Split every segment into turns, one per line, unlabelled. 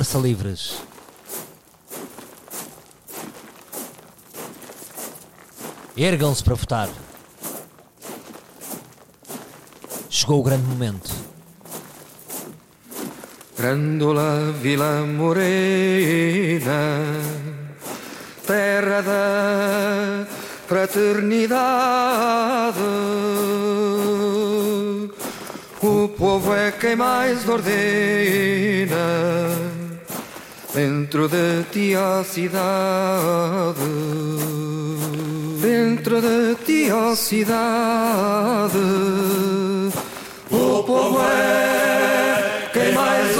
Força Livres. Ergam-se para votar. Chegou o grande momento.
Grândola Vila Morena, terra da fraternidade. O povo é quem mais ordena dentro de ti a cidade. Dentro de ti a cidade. O povo é mais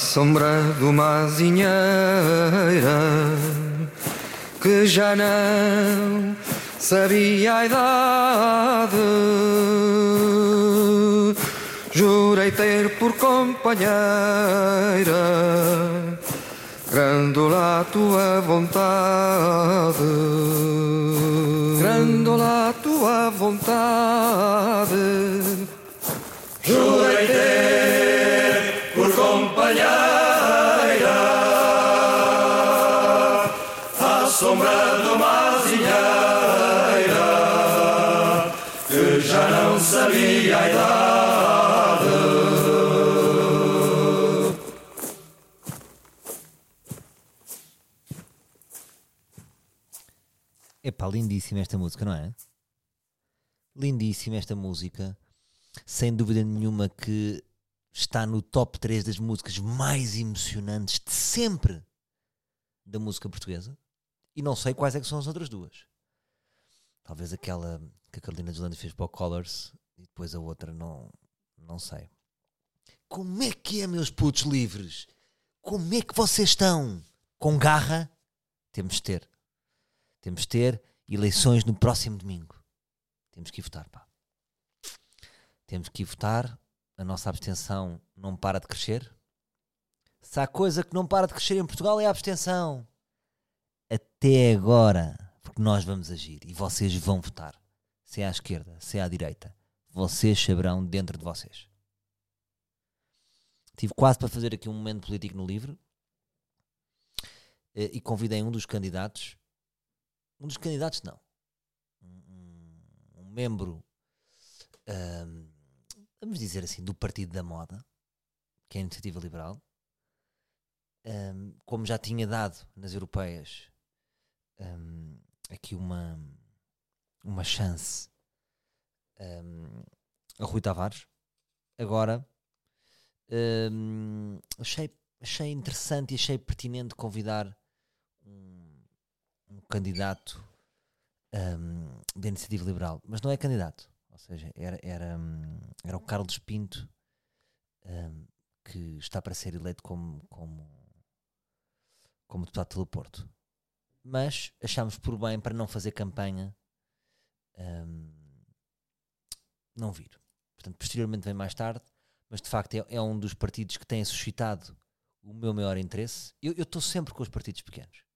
Sombra de uma azinheira que já não sabia a idade. Jurei ter por companheira Grândola a tua vontade Grândola a tua vontade
lindíssima esta música, não é? Lindíssima esta música. Sem dúvida nenhuma que está no top 3 das músicas mais emocionantes de sempre da música portuguesa. E não sei quais é que são as outras duas. Talvez aquela que a Carolina de Landes fez para o Colors e depois a outra, não, não sei. Como é que é, meus putos livres? Como é que vocês estão? Com garra? Temos de ter. Temos de ter eleições no próximo domingo. Temos que ir votar, pá. Temos que ir votar. A nossa abstenção não para de crescer. Se há coisa que não para de crescer em Portugal é a abstenção. Até agora. Porque nós vamos agir e vocês vão votar. Se é à esquerda, se é à direita. Vocês saberão dentro de vocês. Tive quase para fazer aqui um momento político no livro eh, e convidei um dos candidatos. Um dos candidatos, não. Um, um- um membro, ahm, vamos dizer assim, do Partido da Moda, que é a Iniciativa Liberal. Ahm, como já tinha dado nas europeias aqui uma, uma chance a Rui Tavares, agora achei, achei interessante e achei pertinente convidar um, um candidato ahm, da Iniciativa Liberal, mas não é candidato, ou seja, era, era, hum, era o Carlos Pinto ahm, que está para ser eleito como, como, como deputado pelo Porto. Mas achámos por bem para não fazer campanha ahm, não vir. Portanto, posteriormente vem mais tarde, mas de facto é, é um dos partidos que tem suscitado o meu maior interesse. Eu estou sempre com os partidos pequenos.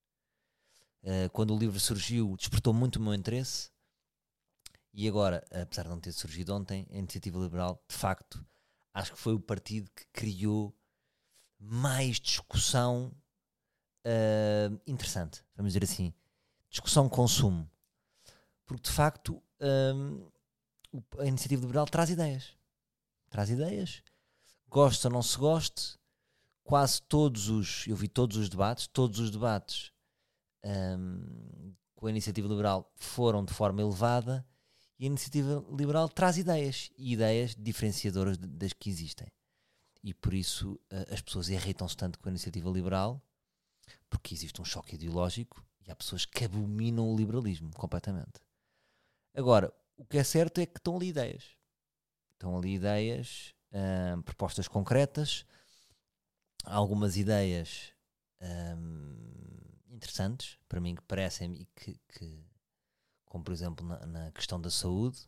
Uh, quando o livro surgiu, despertou muito o meu interesse. E agora, apesar de não ter surgido ontem, a Iniciativa Liberal, de facto, acho que foi o partido que criou mais discussão uh, interessante, vamos dizer assim. Discussão consumo. Porque de facto um, a iniciativa liberal traz ideias. Traz ideias. Gosta ou não se goste, quase todos os. Eu vi todos os debates, todos os debates um, com a iniciativa liberal foram de forma elevada e a iniciativa liberal traz ideias e ideias diferenciadoras das que existem. E por isso as pessoas irritam-se tanto com a iniciativa liberal porque existe um choque ideológico e há pessoas que abominam o liberalismo completamente. Agora, o que é certo é que estão ali ideias. Estão ali ideias, propostas concretas, algumas ideias interessantes para mim que parecem e que, que como por exemplo na, na, questão da saúde,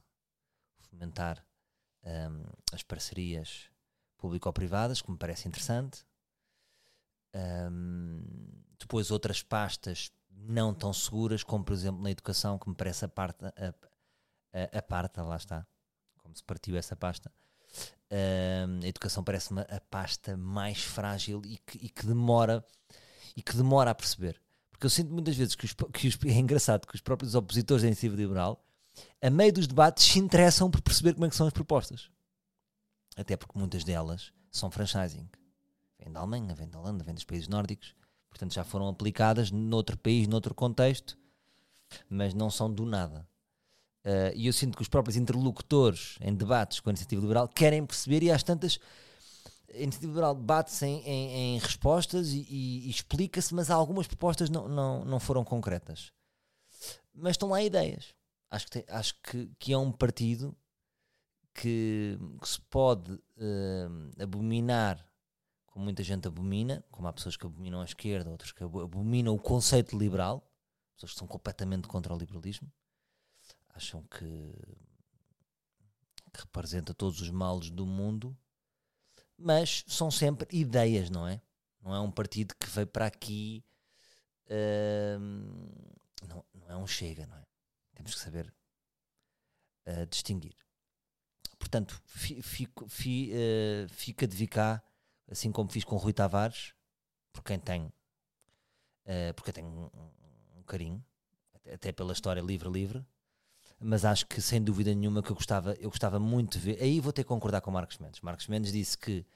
fomentar hum, as parcerias público-privadas, que me parece interessante. depois outras pastas não tão seguras, como por exemplo na educação, que me parece a parte a, a, a parta, lá está, como se partiu essa pasta. Uh, a educação parece-me a pasta mais frágil e que, e que, demora e que demora a perceber. Porque eu sinto muitas vezes que, os, que os, é engraçado que os próprios opositores da iniciativa liberal, a meio dos debates, se interessam por perceber como é que são as propostas. Até porque muitas delas são franchising. Vêm da Alemanha, vêm da Holanda, vêm dos países nórdicos. Portanto, já foram aplicadas noutro país, noutro contexto, mas não são do nada. Uh, e eu sinto que os próprios interlocutores em debates com a iniciativa liberal querem perceber e às tantas a iniciativa liberal bate-se em, em, em, respostas e, e, e explica-se, mas algumas propostas não, não, não foram concretas. Mas estão lá ideias. Acho que, tem, acho que, que é um partido que, que se pode uh, abominar, como muita gente abomina, como há pessoas que abominam a esquerda, outras que abominam o conceito liberal, pessoas que são completamente contra o liberalismo acham que, que representa todos os males do mundo, mas são sempre ideias, não é? Não é um partido que veio para aqui. Uh, não, não é um chega, não é? Temos que saber uh, distinguir. Portanto, fico, fi, uh, fica de vir cá, assim como fiz com Rui Tavares, por quem tem, uh, porque tem um, um, carinho, até pela história livre-livre, mas acho que sem dúvida nenhuma que eu gostava, eu gostava muito de ver. Aí vou ter que concordar com o Marcos Mendes. Marcos Mendes disse que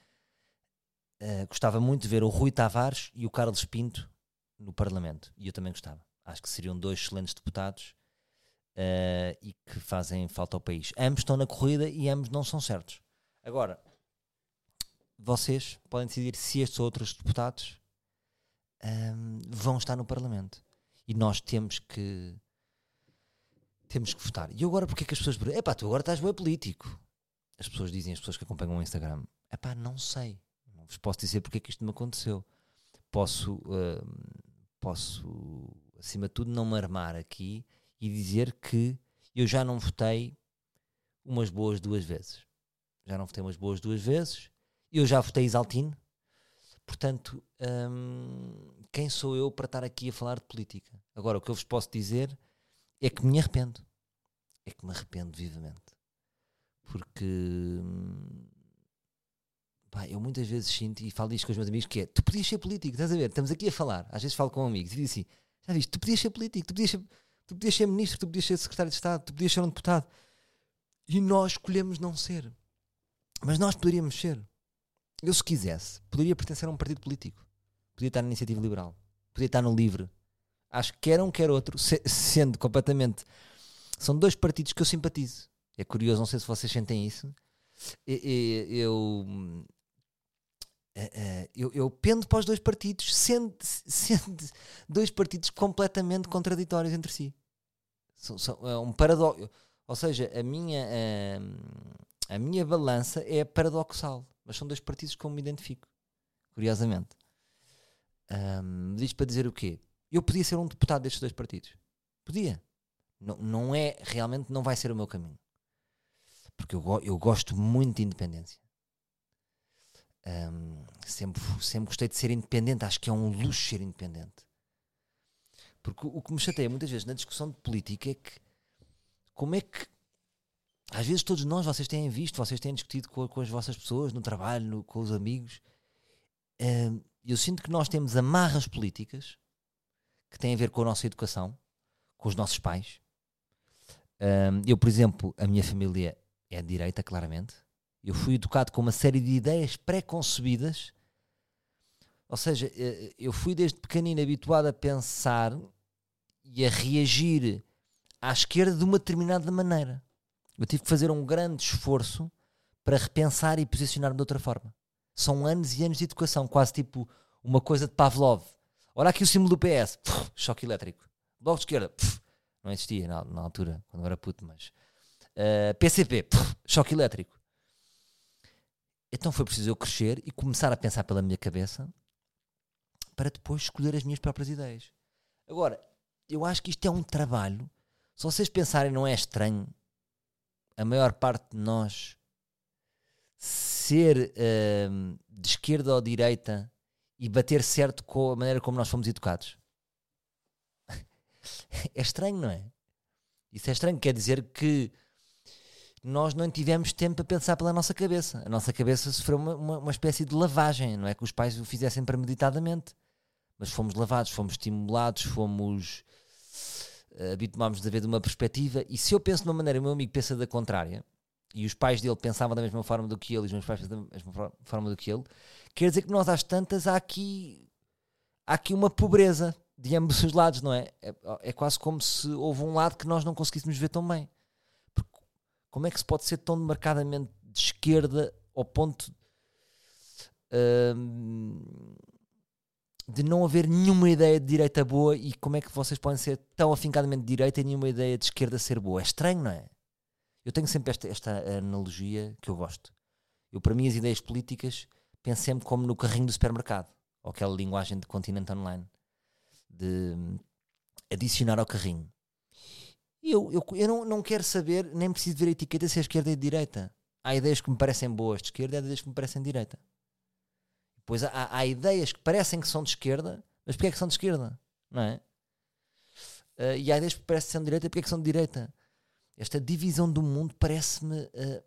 uh, gostava muito de ver o Rui Tavares e o Carlos Pinto no Parlamento. E eu também gostava. Acho que seriam dois excelentes deputados uh, e que fazem falta ao país. Ambos estão na corrida e ambos não são certos. Agora, vocês podem decidir se estes outros deputados um, ehm, vão estar no Parlamento. E nós temos que temos que votar. E agora porque é que as pessoas epá, tu agora estás bem político. As pessoas dizem, as pessoas que acompanham o Instagram, epá, não sei. Não vos posso dizer porque é que isto me aconteceu. Posso, uh, posso, acima de tudo, não me armar aqui e dizer que eu já não votei umas boas duas vezes. Já não votei umas boas duas vezes. Eu já votei Isaltino. Portanto, hum, quem sou eu para estar aqui a falar de política? Agora, o que eu vos posso dizer é que me arrependo. É que me arrependo vivamente. Porque pá, eu muitas vezes sinto e falo isto com os meus amigos que é tu podias ser político, estás a ver? Estamos aqui a falar, às vezes falo com amigos e digo assim: já viste, tu podias ser político, tu podias ser, tu podias ser ministro, tu podias ser secretário de Estado, tu podias ser um deputado. E nós escolhemos não ser. Mas nós poderíamos ser. Eu, se quisesse, poderia pertencer a um partido político. Podia estar na iniciativa liberal. Podia estar no livre. Acho que quer um, quer outro, se, sendo completamente. São dois partidos que eu simpatizo. É curioso, não sei se vocês sentem isso. Eu, eh, eh, eu, eu pendo para os dois partidos, sendo, sendo dois partidos completamente contraditórios entre si. São, são, é um paradoxo. Ou seja, a minha, a, a minha balança é paradoxal. Mas são dois partidos que eu me identifico. Curiosamente. Um, diz para dizer o quê? Eu podia ser um deputado destes dois partidos. Podia. Não, não é, realmente não vai ser o meu caminho. Porque eu, eu gosto muito de independência. Um, sempre, sempre gostei de ser independente. Acho que é um luxo ser independente. Porque o, que me chateia muitas vezes na discussão de política é que como é que às vezes todos nós, vocês têm visto, vocês têm discutido com, com as vossas pessoas no trabalho, no, com os amigos, eh, eu sinto que nós temos amarras políticas que têm a ver com a nossa educação, com os nossos pais. Um, eu, por exemplo, a minha família é de direita, claramente. Eu fui educado com uma série de ideias pré-concebidas. Ou seja, eh, eu fui desde pequenino habituado a pensar e a reagir à esquerda de uma determinada maneira. Eu tive que fazer um grande esforço para repensar e posicionar-me de outra forma. São anos e anos de educação, quase tipo uma coisa de Pavlov. Olha aqui o símbolo do PS, Puf, choque elétrico. Bloco de esquerda, Puf, não existia na, na, altura, quando eu era puto, mas. Uh, PCP, Puf, choque elétrico. Então foi preciso eu crescer e começar a pensar pela minha cabeça para depois escolher as minhas próprias ideias. Agora, eu acho que isto é um trabalho. Se vocês pensarem, não é estranho a maior parte de nós ser uh, de esquerda ou direita e bater certo com a maneira como nós fomos educados. é estranho, não é? Isso é estranho, quer dizer que nós não tivemos tempo para pensar pela nossa cabeça. A nossa cabeça sofreu uma, uma, uma espécie de lavagem, não é que os pais o fizessem premeditadamente, mas fomos lavados, fomos estimulados, fomos uh, habituámos a ver de uma perspectiva. E se eu penso de uma maneira, o meu amigo pensa da contrária, e os pais dele pensavam da mesma forma do que ele, e os meus pais pensavam da mesma forma do que ele, quer dizer que nós às tantas há aqui, há aqui uma pobreza de ambos os lados, não é? é? é? quase como se houve um lado que nós não conseguíssemos ver tão bem. Porque como é que se pode ser tão marcadamente de esquerda ao ponto hum, de não haver nenhuma ideia de direita boa e como é que vocês podem ser tão afincadamente de direita e nenhuma ideia de esquerda ser boa? É estranho, não é? Eu tenho sempre esta, esta analogia que eu gosto. Eu, para mim, as ideias políticas penso sempre como no carrinho do supermercado, ou aquela linguagem de Continente Online, de adicionar ao carrinho. Eu, eu, eu não, não quero saber, nem preciso ver a etiqueta se é esquerda e direita. Há ideias que me parecem boas de esquerda e há ideias que me parecem de direita. Pois há, há ideias que parecem que são de esquerda, mas porquê é que são de esquerda? Não é? Uh, e há ideias que parecem que são de direita, porquê é que são de direita? esta divisão do mundo parece-me uh,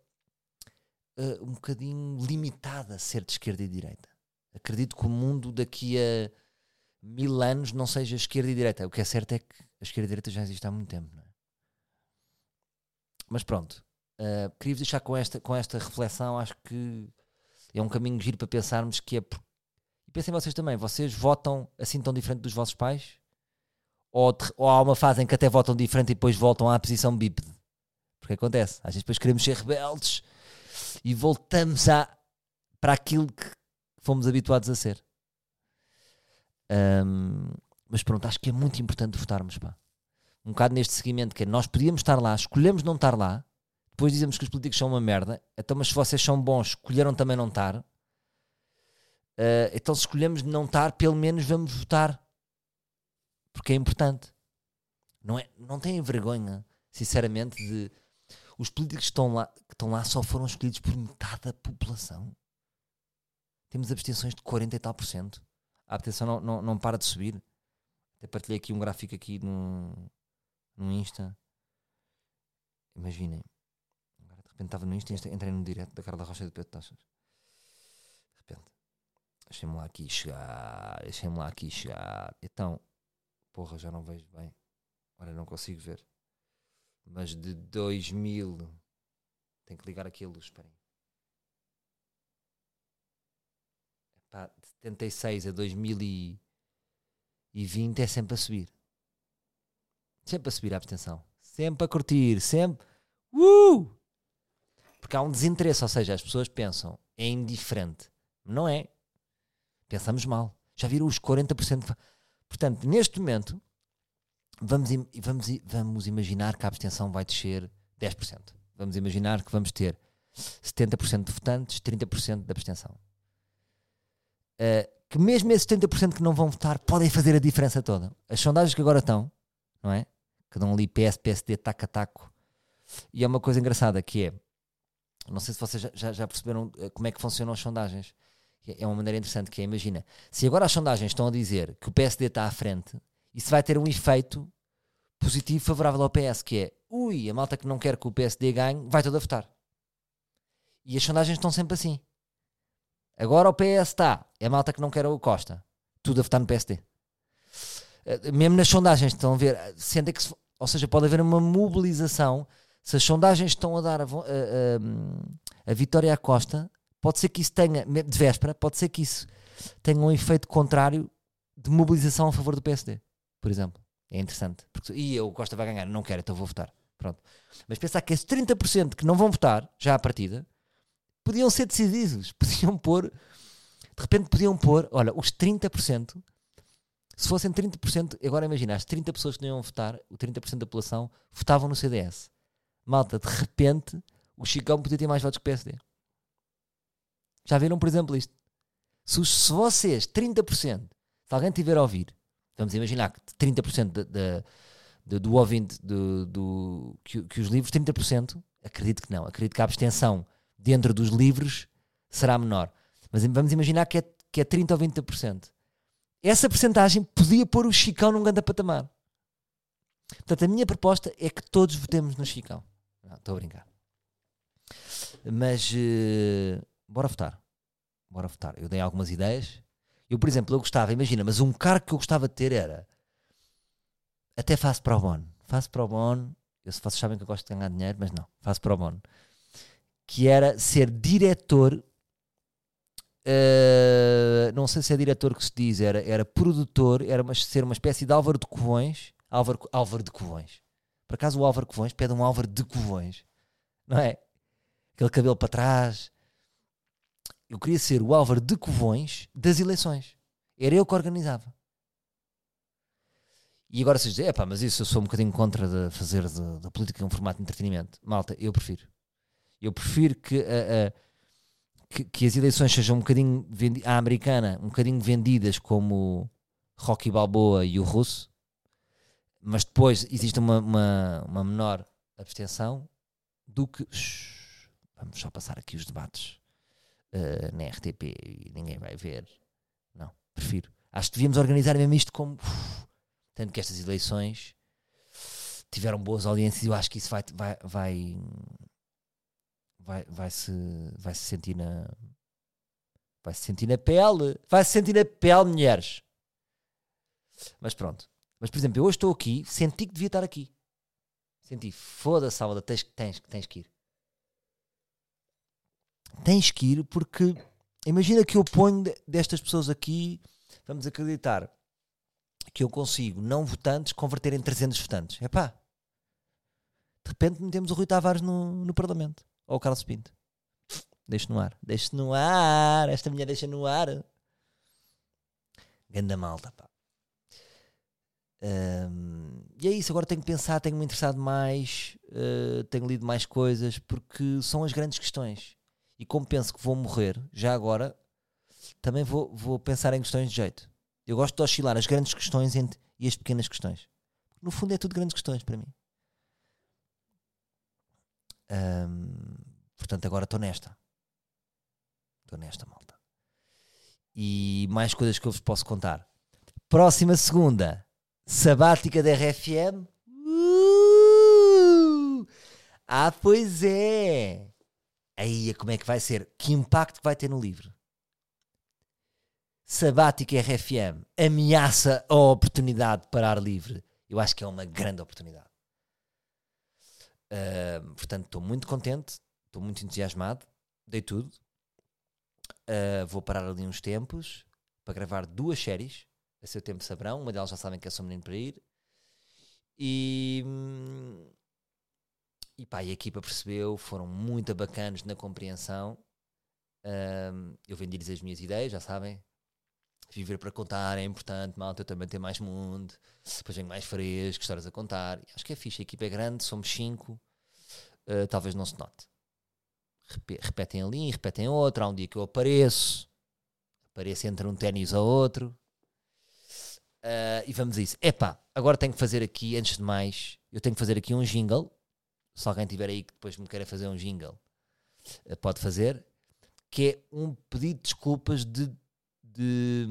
uh, um bocadinho limitada a ser de esquerda e direita. Acredito que o mundo daqui a mil anos não seja esquerda e direita. O que é certo é que a esquerda e direita já existe há muito tempo. É? Mas pronto, uh, queria-vos deixar com esta, com esta reflexão. Acho que é um caminho giro para pensarmos que é. Por... E pensem vocês também, vocês votam assim tão diferente dos vossos pais? Ou, ou há uma fase em que até votam diferente e depois voltam à posição bípede? Porque acontece. Às vezes depois queremos ser rebeldes e voltamos a, para aquilo que fomos habituados a ser. Um, mas pronto, acho que é muito importante votarmos. Pá. Um bocado neste seguimento que é, nós podíamos estar lá, escolhemos não estar lá, depois dizemos que os políticos são uma merda, então mas se vocês são bons, escolheram também não estar. Uh, então se escolhemos não estar, pelo menos vamos votar. Porque é importante. Não, é, não têm vergonha, sinceramente, de os políticos que estão lá, que estão lá só foram escolhidos por metade da população. Temos abstenções de 40 e tal por cento. A abstenção não, não, não para de subir. Até partilhei aqui um gráfico aqui no, no Insta. Imaginem. Agora de repente estava no Insta e entrei no direto da Carla Rocha de Pedro Taças. De repente. Deixem-me lá aqui chegar. Deixem-me lá aqui chegar. Então, porra, já não vejo bem. Agora não consigo ver mas de 2000. Tem que ligar aqui a luz, esperem. Epá, de 76 a 2020 é sempre a subir. Sempre a subir a abstenção. Sempre a curtir, sempre. Uh! Porque há um desinteresse, ou seja, as pessoas pensam é indiferente. Não é. Pensamos mal. Já viram os 40%? Portanto, neste momento, vamos, vamos, vamos imaginar que a abstenção vai descer 10%. Vamos imaginar que vamos ter 70% de votantes, 30% de abstenção. Uh, que mesmo esses 70% que não vão votar podem fazer a diferença toda. As sondagens que agora estão, não é? Que dão ali PS, PSD, taco a taco. E é uma coisa engraçada que é, não sei se vocês já, já, já perceberam eh, como é que funcionam as sondagens. É uma maneira interessante que é, imagina, se agora as sondagens estão a dizer que o PSD está à frente, isso vai ter um efeito positivo favorável ao PS, que é ui, a malta que não quer que o PSD ganhe vai toda votar. E as sondagens estão sempre assim. Agora o PS está. É a malta que não quer o Costa. Tudo a votar no PSD. Eh, Mesmo nas sondagens, estão a ver. Sentem que se- ou seja, pode haver uma mobilização. Se as sondagens estão a dar a, a- a- a vitória à Costa, pode ser que isso tenha, de véspera, pode ser que isso tenha um efeito contrário de mobilização a favor do PSD, por exemplo. É interessante. Porque, e o Costa vai ganhar, não quero, então vou votar. Pronto. Mas pensar que esses 30% que não vão votar, já à partida, podiam ser decisivos. Podiam pôr, de repente podiam pôr, olha, os 30%, se fossem 30%, agora imagina, as 30 pessoas que não iam votar, o 30% da população, votavam no CDS. Malta, de repente, o Chicão podia ter mais votos que o PSD. Já viram, por exemplo, isto? Se, se vocês, 30%, se alguém tiver a ouvir, vamos imaginar que 30% de, de- de- do ouvinte do, do- que, que os livros, 30%, acredito que não, acredito que a abstenção dentro dos livros será menor. Mas vamos imaginar que é, que é 30% ou 20%. Essa percentagem podia pôr o Chicão num grande patamar. Portanto, a minha proposta é que todos votemos no Chicão. Estou a brincar. Mas eh, bora votar. Bora votar. Eu dei algumas ideias. Eu, por exemplo, eu gostava, imagina, mas um cargo que eu gostava de ter era até faço pro bono. Faço pro bono. Eu, se vocês sabem que eu gosto de ganhar dinheiro, mas não, faço pro bono. Que era ser diretor. eh, não sei se é diretor que se diz, era, era produtor, era uma, ser uma espécie de Álvaro de Covões. Álvaro, Álvaro de Covões. Por acaso o Álvaro Covões pede um Álvaro de Covões, não é? Aquele cabelo para trás. Eu queria ser o Álvaro de Covões das eleições. Era eu que organizava. E agora vocês dizem, mas isso eu sou um bocadinho contra de fazer da política um formato de entretenimento. Malta, eu prefiro. Eu prefiro que, que, que as eleições sejam um bocadinho à americana, um bocadinho vendidas como Rocky Balboa e o Russo, mas depois existe uma, uma, uma menor abstenção do que. Shhh, vamos só passar aqui os debates eh, na RTP e ninguém vai ver. Não, prefiro. Acho que devíamos organizar mesmo isto como. uf, tanto que estas eleições tiveram boas audiências e eu acho que isso vai, vai, vai, vai, vai, se, vai se sentir na. Vai se sentir na pele. Vai se sentir na pele, mulheres. Mas pronto. Mas, por exemplo, eu hoje estou aqui, senti que devia estar aqui. Senti, foda-se, Salvador, tens, tens, tens que ir. Tens que ir porque imagina que eu ponho de- destas pessoas aqui, vamos acreditar que eu consigo, não votantes, converter em 300 votantes. É pá. De repente metemos o Rui Tavares no, no Parlamento. Ou o Carlos Pinto. Deixe no ar. Deixe no ar. Esta mulher deixa no ar. Ganda malta, pá. Ahm, e é isso, agora tenho que pensar, tenho-me interessado mais, eh, tenho lido mais coisas, porque são as grandes questões. E como penso que vou morrer, já agora, também vou, vou pensar em questões de jeito. Eu gosto de oscilar as grandes questões entre- e as pequenas questões. No fundo é tudo grandes questões para mim. Portanto, agora estou nesta. Estou nesta, malta. E mais coisas que eu vos posso contar. Próxima segunda, sabática da RFM. Uh! Ah, pois é. Aí, como é que vai ser? Que impacto vai ter no livro? Sabática RFM ameaça a oportunidade de parar livre. Eu acho que é uma grande oportunidade. Ahm, portanto, estou muito contente, estou muito entusiasmado, dei tudo. Ah, vou parar ali uns tempos para gravar duas séries. A seu tempo saberão, uma delas já sabem que é só menino para ir. E, hum, e pá, e a equipa percebeu, foram muito bacanos na compreensão. Ahm, eu vendi-lhes as minhas ideias, já sabem. Viver para contar é importante, malta. Eu também tenho mais mundo. Depois venho mais fresco, histórias a contar. Acho que é fixe. A equipa é grande, somos cinco. Uh, talvez não se note. Repe- repetem ali, repetem outro. Há um dia que eu apareço, apareço entre um ténis ou outro. Uh, e vamos a isso. Epá, agora tenho que fazer aqui, antes de mais, eu tenho que fazer aqui um jingle. Se alguém tiver aí que depois me queira fazer um jingle, uh, pode fazer. Que é um pedido de desculpas de. de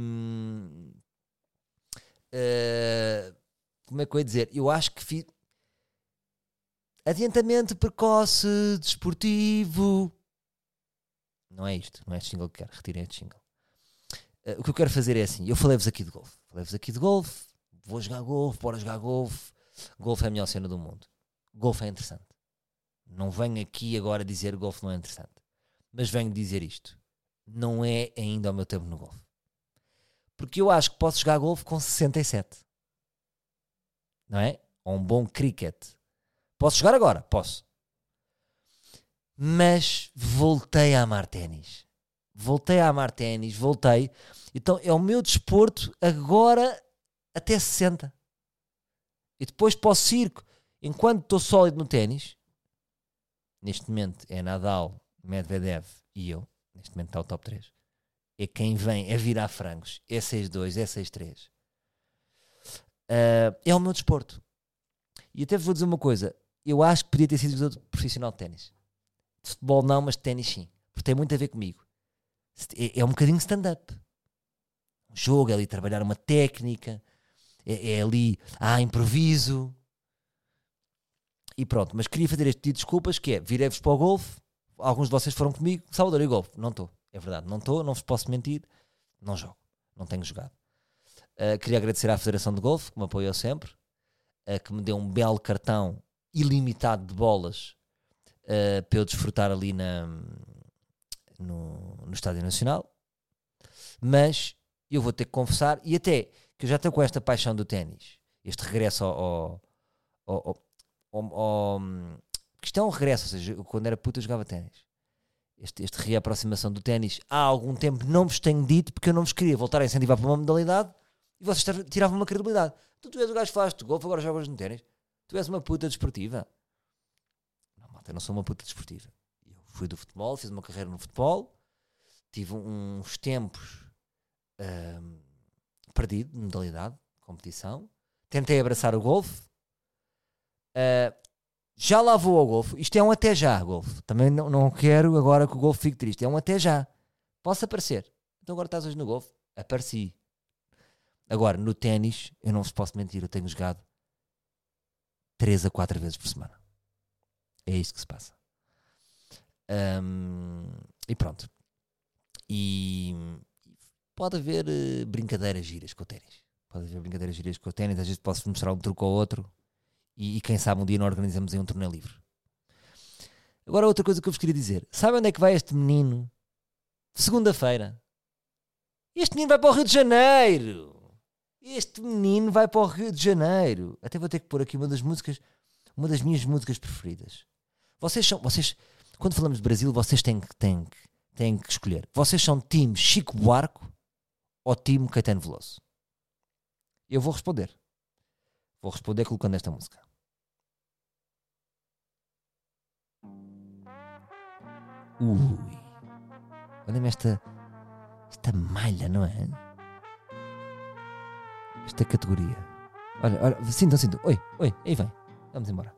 uh, como é que eu ia dizer? Eu acho que fiz. Adiantamento precoce desportivo. Não é isto, não é este jingle que quero. Retirem este jingle. Uh, o que eu quero fazer é assim: eu falei-vos aqui de golfe. Falei-vos aqui de golfe, vou jogar golfe, bora jogar golfe. Golfe é a melhor cena do mundo. Golfe é interessante. Não venho aqui agora dizer golfe não é interessante. Mas venho dizer isto. Não é ainda o meu tempo no golfe. Porque eu acho que posso jogar golfe com 67. Não é? Ou um bom cricket. Posso jogar agora? Posso. Mas voltei a amar ténis. Voltei a amar ténis, voltei. Então é o meu desporto agora até 60. E depois para o circo, enquanto estou sólido no ténis, neste momento é Nadal, Medvedev e eu, neste momento está o top 3. É quem vem a virar frangos, é 6-2, é 6-3. Uh, é o meu desporto. E até vou dizer uma coisa: eu acho que podia ter sido jogador profissional de ténis. De futebol não, mas de ténis sim. Porque tem muito a ver comigo. É, é um bocadinho stand-up. Jogo, é ali trabalhar uma técnica, é, é ali, ah, improviso. E pronto, mas queria fazer este pedido de desculpas, que é, virei-vos para o golfe, alguns de vocês foram comigo, Salvador e golfe, não estou, é verdade, não estou, não vos posso mentir, não jogo, não tenho jogado. Uh, queria agradecer à Federação de Golfe, que me apoiou sempre, uh, que me deu um belo cartão ilimitado de bolas uh, para eu desfrutar ali na, no, no Estádio Nacional. Mas eu vou ter que confessar, e até que eu já estou com esta paixão do ténis, este regresso ao, ao, ao, ao, isto é um regresso, ou seja, quando era puta eu jogava ténis. Este, este reaproximação do ténis há algum tempo não vos tenho dito porque eu não vos queria voltar a incentivar para uma modalidade e vocês tiravam uma credibilidade. Tu, tu és o gajo que falaste de golfe, agora jogas no ténis. Tu és uma puta desportiva. Não, malta, eu não sou uma puta desportiva. Eu fui do futebol, fiz uma carreira no futebol, tive uns tempos um, perdido de modalidade, competição. Tentei abraçar o golfe. Uh, já lá vou ao golfe. Isto é um até já, golfe. Também não, não quero agora que o golfe fique triste. É um até já. Posso aparecer. Então agora estás hoje no golfe? Apareci. Agora, no ténis, eu não vos posso mentir, eu tenho jogado 3 a 4 vezes por semana. É isto que se passa. Um, e pronto. E pode haver uh, brincadeiras giras com o ténis. Pode haver brincadeiras giras com o ténis. Às vezes posso mostrar um truque ou outro. E, e, quem sabe um dia não organizamos aí um torneio livre. Agora, outra coisa que eu vos queria dizer: sabem onde é que vai este menino? Segunda-feira. Este menino vai para o Rio de Janeiro. Este menino vai para o Rio de Janeiro. Até vou ter que pôr aqui uma das músicas, uma das minhas músicas preferidas. Vocês são, vocês, quando falamos de Brasil, vocês têm que, têm, têm que escolher. Vocês são time Chico Buarco ou time Caetano Veloso? Eu vou responder. Vou responder colocando esta música. Ui. Olha-me esta, esta malha, não é? Esta categoria. Olha, olha, sintam, sintam. Oi, oi, aí vem. Vamos embora.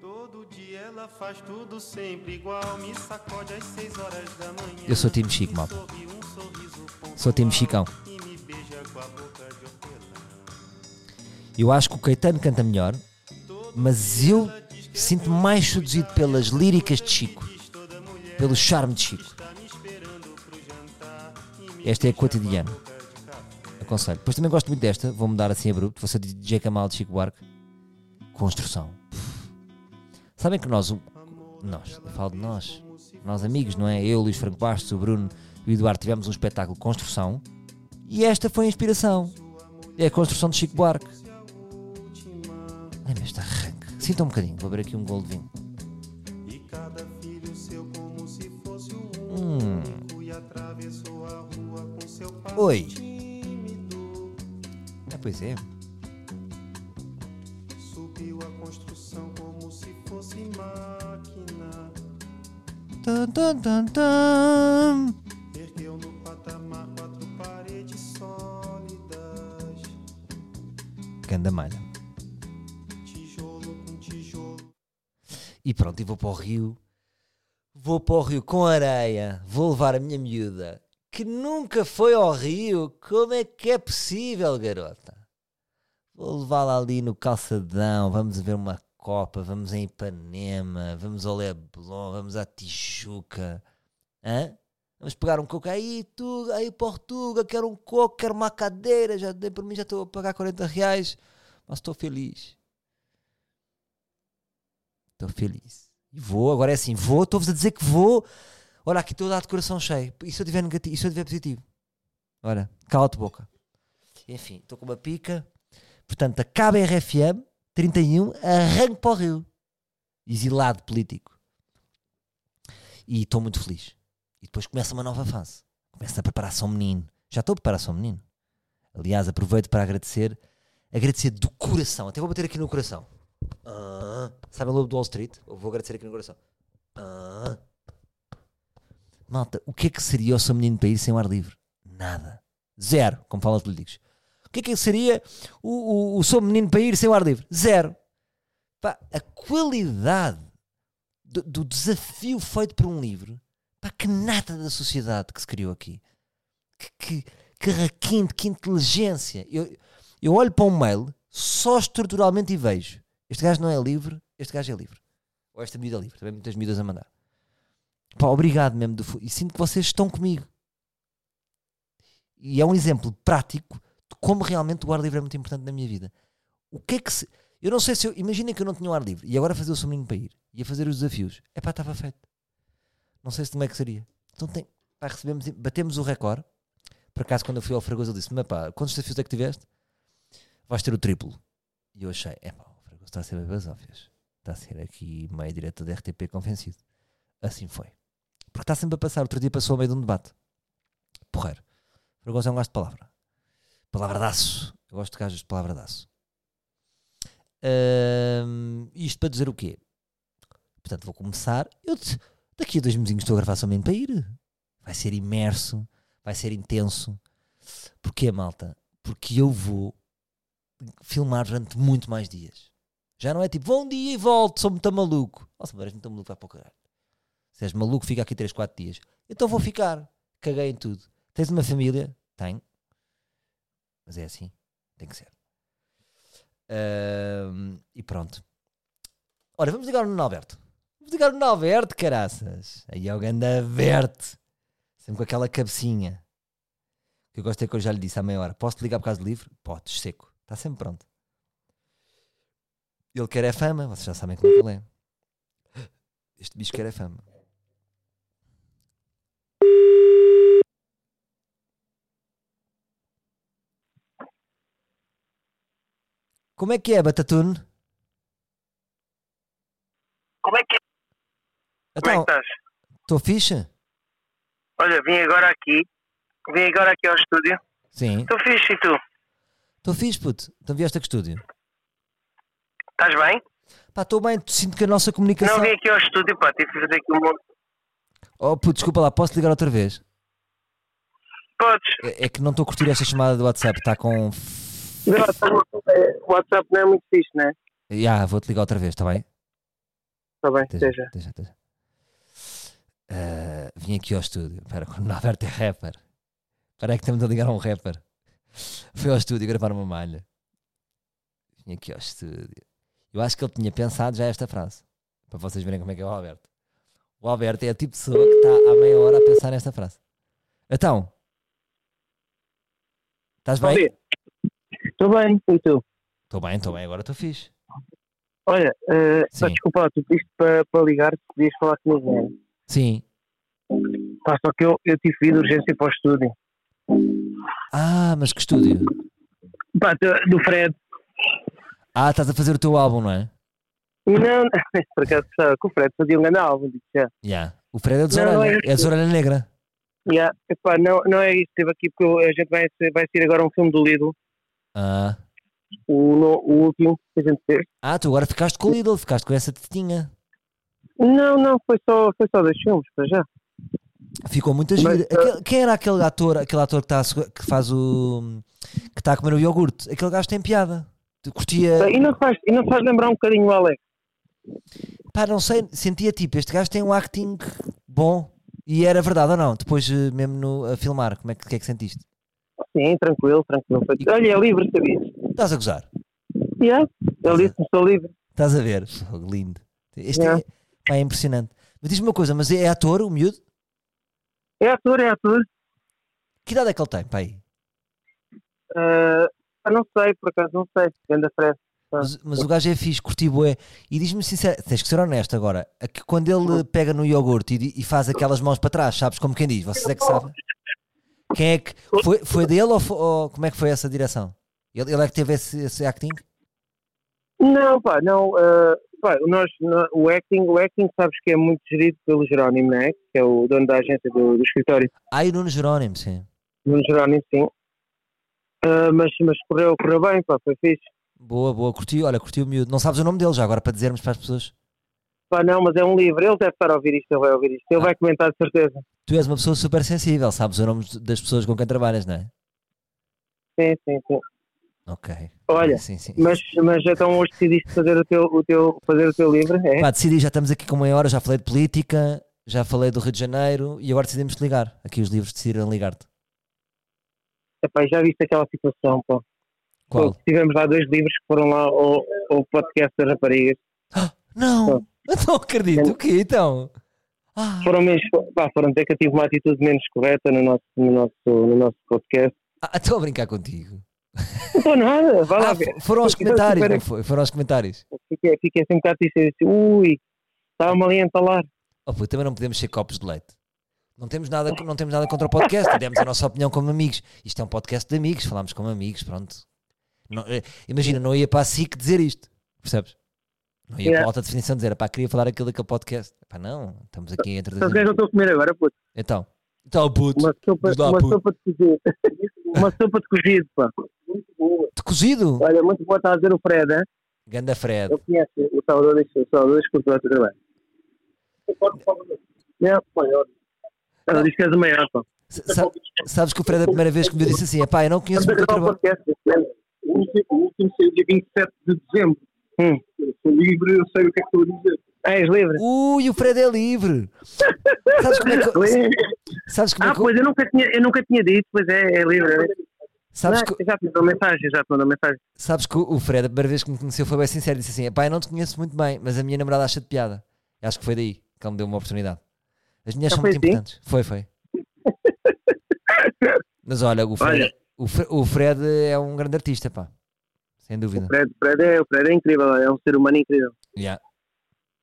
Todo dia ela faz tudo sempre igual, me sacode às 6 horas da manhã.
Eu sou time Chico, malta. Sou time Chicão. Eu acho que o Caetano canta melhor, mas eu sinto-me mais seduzido pelas líricas de Chico, pelo charme de Chico. Esta é a cotidiana. Aconselho. Depois também gosto muito desta, vou mudar assim abrupto. Vou ser DJ Kamal de Chico Buarque. Construção. Sabem que nós, nós, eu falo de nós, nós amigos, não é? Eu, Luís Franco Bastos, o Bruno e o Eduardo tivemos um espetáculo Construção e esta foi a inspiração. É a construção de Chico Buarque. Sinta um bocadinho, vou abrir aqui um gol de vinho. Hum. Oi. É, pois é.
Subiu a construção como se fosse máquina.
Tum, tum, tum, tum. Vou para o Rio. Vou para o Rio com areia. Vou levar a minha miúda, que nunca foi ao Rio. Como é que é possível, garota? Vou levá-la ali no calçadão. Vamos ver uma Copa. Vamos em Ipanema. Vamos ao Leblon. Vamos à Tijuca. Hã? Vamos pegar um coco aí, tu, aí Portuga, quero um coco, quero uma cadeira, já dei por mim, já estou a pagar 40 reais, mas estou feliz. Estou feliz. E vou, agora é assim, vou, estou-vos a dizer que vou. Olha, aqui estou a dar de coração cheio. E se eu tiver negativo? E se eu tiver positivo? Olha, cala-te boca. Enfim, estou com uma pica. Portanto, acaba a RFM, 31, arranco para o Rio. Exilado político. E estou muito feliz. E depois começa uma nova fase. Começa a preparar-se ao menino. Já estou a preparar-se ao menino. Aliás, aproveito para agradecer. Agradecer do coração. Até vou bater aqui no coração. Ah, sabe o lobo do Wall Street? Eu vou agradecer aqui no coração. Ah. Malta, o que é que seria o seu menino ir sem o ar livre? Nada. Zero, como fala os políticos. O que é que seria o, o, o seu menino ir sem o ar livre? Zero. Pá, a qualidade do, do desafio feito por um livro, pá, que nada da sociedade que se criou aqui. Que, que, que requinte, que inteligência. Eu, eu olho para um mail só estruturalmente e vejo. Este gajo não é livre, este gajo é livre. Ou esta medida é livre. Também muitas medidas a mandar. Pá, obrigado mesmo. Do, e sinto que vocês estão comigo. E é um exemplo prático de como realmente o ar livre é muito importante na minha vida. O que é que se. Eu não sei se eu. Imaginem que eu não tinha o ar livre e agora fazer o menino para ir. Ia fazer os desafios. É pá, estava feito. Não sei se como é que seria. Então tem. Pá, recebemos, batemos o recorde. Por acaso, quando eu fui ao Fragoso, ele disse: Mas pá, quantos desafios é que tiveste? Vais ter o triplo. E eu achei: É pá, está a ser bem basófias. Está a ser aqui meio diretor da RTP convencido. Assim foi. Porque está sempre a passar. Outro dia passou ao meio de um debate. Porreiro. Fragoso é um gajo de palavra. Palavra-daço. Eu gosto de gajos de palavra-daço. Ahm, isto para dizer o quê? Portanto, vou começar. Eu daqui a dois mesinhos estou a gravar somente para ir. Vai ser imerso. Vai ser intenso. Porquê, malta? Porque eu vou filmar durante muito mais dias. Já não é tipo, vou um dia e volto, sou muito maluco. Nossa, és muito maluco, vai para o caralho. Se és maluco, fica aqui 3, 4 dias. Então vou ficar. Caguei em tudo. Tens uma família? Tenho. Mas é assim. Tem que ser. E pronto. Ora, vamos ligar o Nuno Alberto. Vamos ligar o Nuno Alberto, caraças. Aí é o ganda verte. Sempre com aquela cabecinha. Que eu gosto é que eu já lhe disse há meia hora. Posso-te ligar por causa do livro? Podes, seco. Está sempre pronto. Ele quer é fama. Vocês já sabem como é que ele é. Este bicho quer é fama. Como é que é, Batatune?
Como é que, como é
Então,
que estás?
estou fixe?
Olha, vim agora aqui. Vim agora aqui ao estúdio.
Sim.
Estou fixe e tu?
Estou fixe, puto. Então vieste a que estúdio?
Estás bem?
Pá, estou bem. Sinto que a nossa comunicação...
Não vim aqui ao estúdio, pá. Tive que fazer aqui um monte.
Oh, puto, desculpa lá. Posso ligar outra vez?
Podes.
É, é que não estou a curtir esta chamada do WhatsApp. Está com...
O WhatsApp não é muito fixe, né?
Já, vou-te ligar outra vez, está bem?
Está bem,
já, até já. Ah, vim aqui ao estúdio. Espera, quando o Alberto é rapper. Espera que estamos a ligar a um rapper. Fui ao estúdio gravar uma malha. Vim aqui ao estúdio. Eu acho que ele tinha pensado já esta frase. Para vocês verem como é que é o Alberto. O Alberto é a tipo de pessoa que está há meia hora a pensar nesta frase. Então. Estás bem?
Estou bem, e tu?
Estou bem, estou bem. Agora estou fixe.
Olha, pá, desculpa, tu pediste para para ligar podias falar comigo, né?
Sim.
Pá, só que eu, eu tive de urgência para o estúdio.
Ah, mas que estúdio?
Pá, do Fred.
Ah, estás a fazer o teu álbum, não é?
Não, por acaso gostava que o Fred fazia um grande álbum, digo já.
Já. O Fred é de
Não,
Zoralha.
é
É de Negra.
Yeah. Epá, não, não é isso, esteve aqui porque a gente vai, vai ser agora um filme do Lidl,
Ah.
o, no- o último que a gente fez.
Ah, tu agora ficaste com o Lidl, ficaste com essa tetinha.
Não, não, foi só, foi só dois filmes, para já.
Ficou muita gira. Aquele- quem era aquele ator, aquele ator que, tá que faz o. que está a comer o iogurte? Aquele gajo tem piada. Curtia.
E não faz, e não faz lembrar um bocadinho o Alex.
Pá, não sei, sentia tipo, este gajo tem um acting bom. E era verdade ou não? Depois, eh, mesmo no, a filmar, como é que, que é que sentiste?
Sim, tranquilo, tranquilo. Olha, é livre, sabias?
Estás a gozar?
Yeah, ele disse-me sou livre.
Estás a ver? Lindo. Este
Yeah.
é, é impressionante. Mas diz-me uma coisa, mas é ator, o miúdo?
É ator, é ator.
Que idade é que ele tem, pai?
Ah, ah, não sei, por acaso, não sei. Ganda Fred.
Mas, mas o gajo é fixe, curti bué. E diz-me sincero, tens que ser honesto agora. é que quando ele pega no iogurte e, e faz aquelas mãos para trás, sabes como quem diz? Vocês é que sabem. Quem é que. Foi, foi dele ou, fo- ou como é que foi essa direção? Ele, ele é que teve esse, esse acting?
Não, pá, não. ah, pá, nós, nó- o, acting, o acting, sabes que é muito gerido pelo Jerónimo, não é? Que é o dono da agência do, do escritório.
Ah, e o Nuno Jerónimo, sim.
No Jerónimo, sim. Ah, mas, mas correu, correu bem, pá, foi fixe.
Boa, boa, curti, olha, curti o miúdo. Não sabes o nome dele já agora para dizermos para as pessoas.
Pá, não, mas é um livro. Ele deve estar a ouvir isto, ele vai ouvir isto. Ele
Ah.
vai comentar de certeza.
Tu és uma pessoa super sensível, sabes o nome das pessoas com quem trabalhas, não é?
Sim, sim, sim.
Ok.
Olha,
sim, sim.
Mas, mas então hoje decidiste fazer o teu, o teu, fazer o teu livro, é?
Pá, decidi, já estamos aqui com meia hora, já falei de política, já falei do Rio de Janeiro e agora decidimos ligar. Aqui os livros decidiram ligar-te.
Epá, já viste aquela situação, pá.
Qual?
Tivemos lá dois livros que foram lá ao, ao podcast das raparigas.
Não!
Qual?
Eu não acredito. O quê então? Ah,
Foram, menos, pá, foram dizer que eu tive uma atitude menos correta no nosso, no nosso, no nosso podcast.
ah, estou a brincar contigo.
Não estou nada, lá
Ah,
ver.
fo- foram aos comentários, não foi? Foram aos comentários.
Fiquei, fiquei assim um bocado disse, ui, estava-me ali a entalar.
Oh, pô, também não podemos ser copos de leite. Não temos, nada, não temos nada contra o podcast, demos a nossa opinião como amigos. Isto é um podcast de amigos, falamos como amigos, pronto. Não, eh, imagina, não ia para a SIC dizer isto, percebes? Não ia para
Yeah.
a alta definição dizer, pá, queria falar aquilo daquele podcast. Pá, não, estamos aqui entre
Sabe o que é que eu estou a comer agora, puto?
Então, então, puto,
Uma sopa,
lá,
uma
puto.
sopa de cozido. uma sopa de cozido, pá. Muito boa.
de cozido?
Olha, muito boa, está a dizer o Fred, hein?
Ganda Fred.
Eu conheço o Salvador, o Salvador, escuta o trabalho. Não, maior. Ela diz que és o maior, pá.
Sa- sabes que o Fred, a primeira vez que me disse assim, pá, eu não conheço muito o trabalho.
O último, o último saiu dia 27 de dezembro.
Hum.
Eu sou livre, eu sei o que é que estou a dizer.
Ah, és livre?
Ui, o Fred é livre. Sabes como é que, sabes como é
Ah,
que,
pois eu nunca tinha, eu nunca tinha dito, pois é, é livre.
sabes
Não,
que,
Já te mandou mensagem, já te mandou mensagem.
Sabes que o Fred, a primeira vez que me conheceu, foi bem sincero. Disse assim: pá, eu não te conheço muito bem, mas a minha namorada acha de piada. Acho que foi daí que ele me deu uma oportunidade. As mulheres
Já
são muito
assim?
importantes. Foi, foi. mas olha, o Fred,
Olha.
O, o Fred é um grande artista, pá. Sem dúvida.
O Fred, o Fred, é, o Fred é incrível, é um ser humano incrível.
Yeah,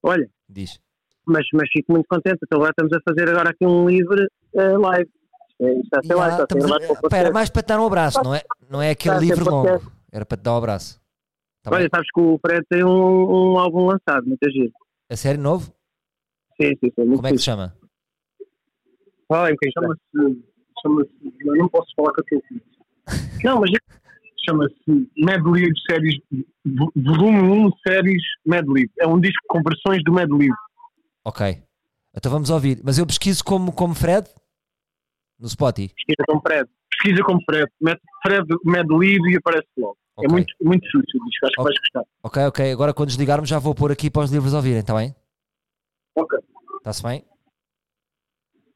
Olha,
diz.
mas, mas fico muito contente. Então agora estamos a fazer agora aqui um livre eh, live. Está a ser live, está ser live podcast.
mais para te dar um abraço, não é, não é aquele livro longo. Era para te dar um abraço. Tá
Olha,
bem?
sabes que o Fred tem um, um álbum lançado, muito giro.
A série novo?
Sim, sim, sim.
Como é que se chama?
Bocadinho.
Chama-se. Chama-se. Eu não posso falar com aquele filho.
Não, mas
Chama-se Mad Lib Séries. vo- Volume 1 Séries Mad Lib. É um disco com versões do Mad Lib.
Ok. Então vamos ouvir. Mas eu pesquiso como, como Fred? No Spotify.
pesquisa com o Fred.
Pesquisa como Fred. Mete Fred Mad Lib e aparece logo.
Ok.
É muito, muito sujo o disco. Acho que
Ok.
vais gostar.
Ok, ok. Agora quando desligarmos já vou pôr aqui para os livros ouvirem, está bem?
Ok.
Está-se bem?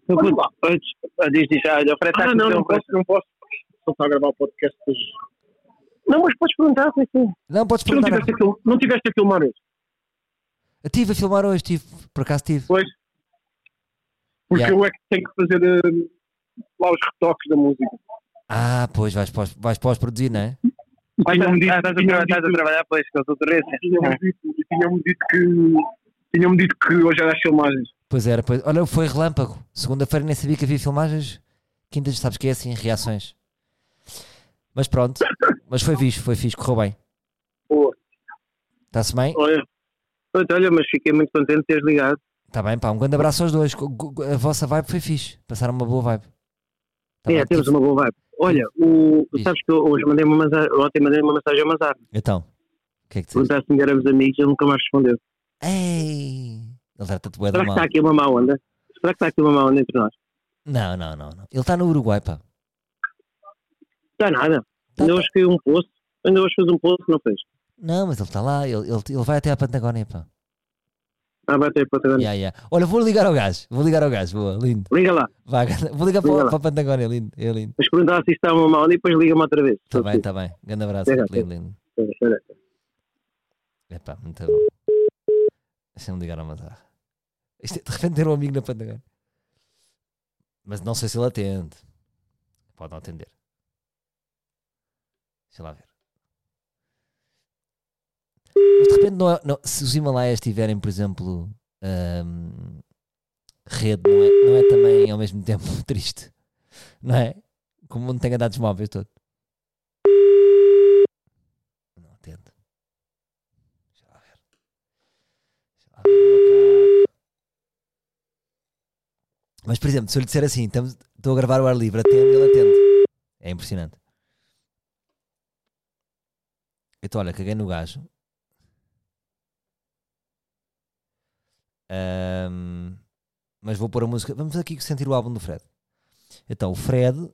Eu puto, antes- ah, Diz, diz, ah, olha,
Ah, não, não posso, não posso. Só está a gravar o podcast depois.
Não, mas podes perguntar, foi sim.
Não, podes
Tu não
perguntar.
tiveste, a fil- não tiveste a filmar hoje?
Eu Estive a filmar hoje, tive, por acaso tive.
Pois. Porque
Yeah.
eu é que tenho que fazer eh, lá os retoques da música.
Ah, pois, vais, pós- vais pós-produzir, não é?
Tinham-me dito-
estás a estás a trabalhar, pois, com a concorrência.
tinham-me dito, e tinham-me dito que dito que hoje era as filmagens.
Pois era, pois. Olha, foi relâmpago. Segunda-feira nem sabia que havia filmagens. Quintas, sabes que é assim, reações. Mas pronto. Mas foi fixe, foi fixe, correu bem.
Boa.
Está-se bem?
Olha, olha, mas fiquei muito contente de teres ligado.
Está bem, pá. Um grande abraço aos dois. A vossa vibe foi fixe. Passaram uma boa vibe. Tá
é,
bem,
temos
tive-
uma boa vibe. Olha, o, sabes que eu hoje mandei uma mensagem, ontem mandei uma mensagem ao Mazar.
Então, o que é que disseste?
Perguntar se éramos amigos, ele nunca mais respondeu.
Ei! Ele trata-te bué da
Será que
mal.
está aqui uma má onda? Será que está aqui uma má onda entre nós?
Não, não, não, não. Ele está no Uruguai, pá.
Está nada.
Tá,
Ainda
tá.
hoje fez um poço. Ainda hoje fez um poço, não fez?
Não, mas ele está lá. Ele, ele, ele vai até à Patagónia, pá.
Ah, vai ter para ter.
Yeah, yeah. Olha, vou ligar ao gajo. Vou ligar ao gajo. Boa, lindo.
Liga lá.
Vá, vou ligar para,
Liga lá.
para a Patagónia, lindo. É lindo.
Mas perguntar se está uma má onda e depois liga-me outra vez.
Está bem, está bem. Grande abraço. Lindo, lindo.
Espera, espera.
É pá, muito bom. Deixa-me ligar ao Mazar. Isto é- de repente ter um amigo na Patagónia. Mas não sei se ele atende. Pode não atender. Deixa lá ver. Mas de repente, não é- não- se os Himalaias tiverem, por exemplo, ahm, rede, não é, não é também ao mesmo tempo triste? Não é? Como não tenha dados móveis todo. Não atende. Deixa lá ver. Deixa lá ver o macaco. Mas, por exemplo, se eu lhe disser assim, estamos- estou a gravar o ar livre, atende, ele atende. É impressionante. Então, olha, caguei no gajo. Ahm, mas vou pôr a música. Vamos aqui sentir o álbum do Fred. Então, o Fred,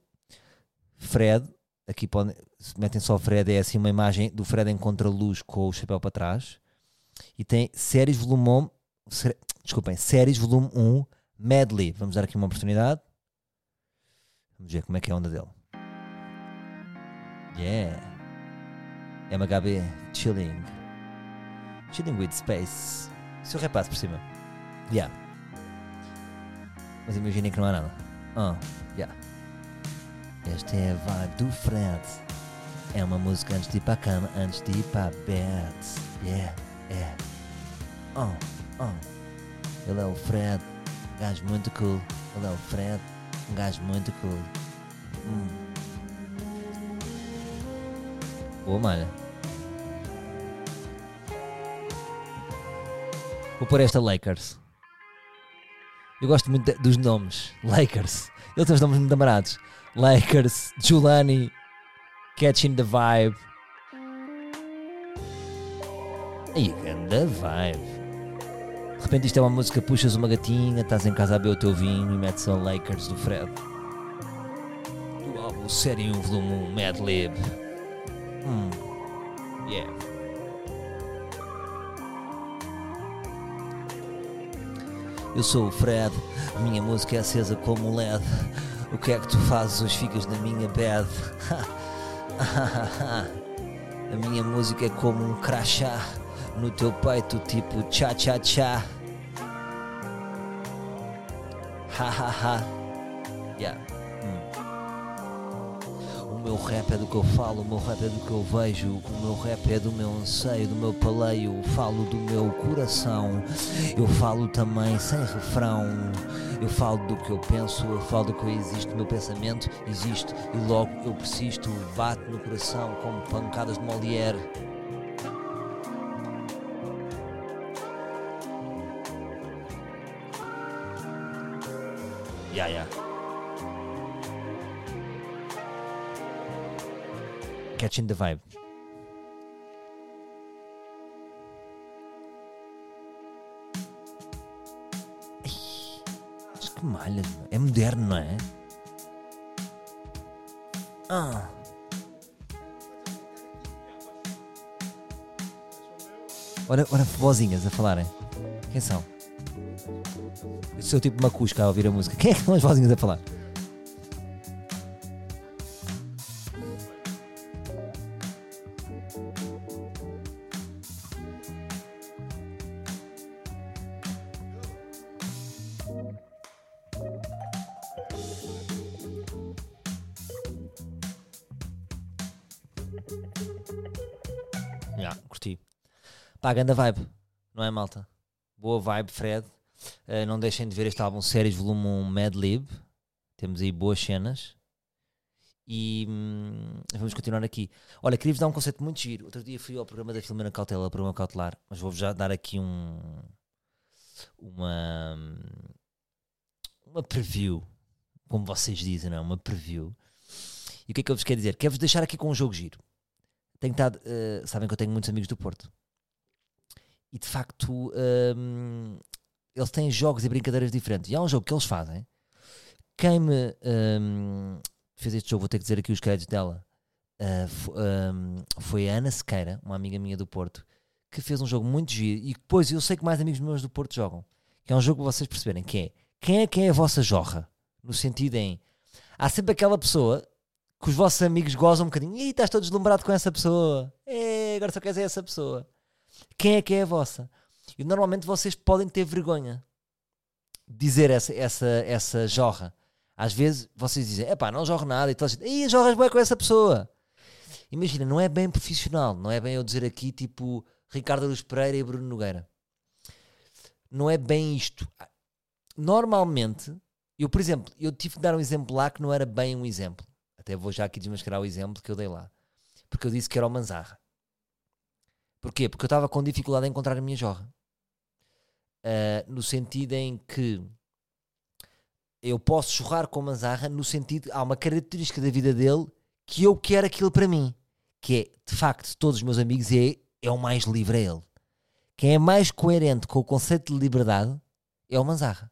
Fred, aqui podem, metem só o Fred, é assim uma imagem do Fred em contra-luz com o chapéu para trás. E tem séries volume 1, sé- desculpem, séries volume 1, medley. Vamos dar aqui uma oportunidade. Vamos ver como é que é a onda dele. Yeah. MHB, chilling. Chilling with space. Seu rapaz por cima. Yeah. Mas imaginem que não há nada. Ah, yeah. Esta é a vibe do Fred. É uma música antes de ir para a cama, antes de ir para a bed. Yeah, yeah. Oh, oh. Ele é o Fred, um gajo muito cool. Ele é o Fred, um gajo muito cool. Hum. Boa malha. Vou pôr esta Lakers. Eu gosto muito de- dos nomes. Lakers. Ele tem os nomes muito amarados. Lakers, Julani, Catching the Vibe. Aí, grande vibe. De repente isto é uma música, puxas uma gatinha, estás em casa a beber o teu vinho e metes a Lakers do Fred. Do álbum Série 1, volume 1, Mad Lib. Hum. Yeah. Eu sou o Fred, a minha música é acesa como LED. O que é que tu fazes hoje ficas na minha bed? a minha música é como um crachá no teu peito, tipo cha cha cha. Ha ha ha. Yeah. Hum. O meu rap é do que eu falo, o meu rap é do que eu vejo, o meu rap é do meu anseio, do meu paleio, falo do meu coração, eu falo também sem refrão, eu falo do que eu penso, eu falo do que eu existo, meu pensamento existe e logo eu persisto, bate no coração como pancadas de Molière. Yeah, yeah. Catching the vibe. Ai, que malha, é moderno, não é? Ah. Ora, ora vozinhas a falarem. Quem são? Sou tipo uma cusca a ouvir a música. Quem é que são as vozinhas a falar? Já, curti. Pá, ganda vibe, não é malta? Boa vibe, Fred. Uh, não deixem de ver este álbum Séries Volume 1 Mad Lib. Temos aí boas cenas. E hum, vamos continuar aqui. Olha, queria-vos dar um conceito muito giro. Outro dia fui ao programa da Filomena Cautela, programa Cautelar, mas vou-vos já dar aqui um. Uma. Uma preview. Como vocês dizem, não é? Uma preview. E o que é que eu vos quero dizer? Quero-vos deixar aqui com um jogo giro. Tenho estado, eh, sabem que eu tenho muitos amigos do Porto. E de facto, hum, eles têm jogos e brincadeiras diferentes. E há um jogo que eles fazem. Quem me hum, fez este jogo, vou ter que dizer aqui os créditos dela, ah, fo- hum, foi a Ana Sequeira, uma amiga minha do Porto, que fez um jogo muito giro. E depois eu sei que mais amigos meus do Porto jogam. Que é um jogo para vocês perceberem que é quem é que é a vossa jorra? No sentido em há sempre aquela pessoa que os vossos amigos gozam um bocadinho. Ih, estás todo deslumbrado com essa pessoa. É, agora só queres é essa pessoa. Quem é que é a vossa? E normalmente vocês podem ter vergonha de dizer essa, essa, essa jorra. Às vezes vocês dizem, epá, não jogo nada, e toda a gente, "Ih, jogas bem com essa pessoa. Imagina, não é bem profissional, não é bem eu dizer aqui tipo Ricardo Luz Pereira e Bruno Nogueira. Não é bem isto. Normalmente, eu, por exemplo, eu tive que dar um exemplo lá que não era bem um exemplo. Até vou já aqui desmascarar o exemplo que eu dei lá. Porque eu disse que era o Manzarra. Porquê? Porque eu estava com dificuldade em encontrar a minha jorra. Ah, no sentido em que eu posso chorrar com o Manzarra, no sentido, há uma característica da vida dele que eu quero aquilo para mim. Que é, de facto, todos os meus amigos, é, é o mais livre a ele. Quem é mais coerente com o conceito de liberdade é o Manzarra.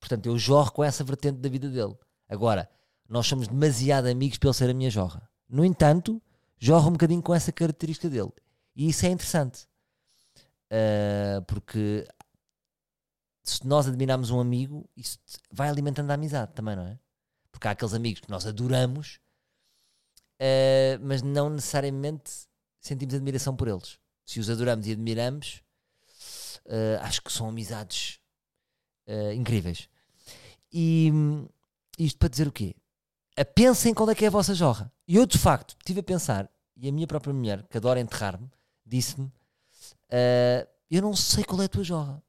Portanto, eu jorro com essa vertente da vida dele. Agora, nós somos demasiado amigos para ele ser a minha jorra. No entanto, jorro um bocadinho com essa característica dele. E isso é interessante. Ah, porque se nós admirarmos um amigo, isso vai alimentando a amizade também, não é? Porque há aqueles amigos que nós adoramos, ah, mas não necessariamente sentimos admiração por eles. Se os adoramos e admiramos, ah, acho que são amizades ah, incríveis. E hum, isto para dizer o quê? A pensem qual é que é a vossa jorra. E eu, de facto, estive a pensar, e a minha própria mulher, que adora enterrar-me, disse-me: "Ah, Eu não sei qual é a tua jorra.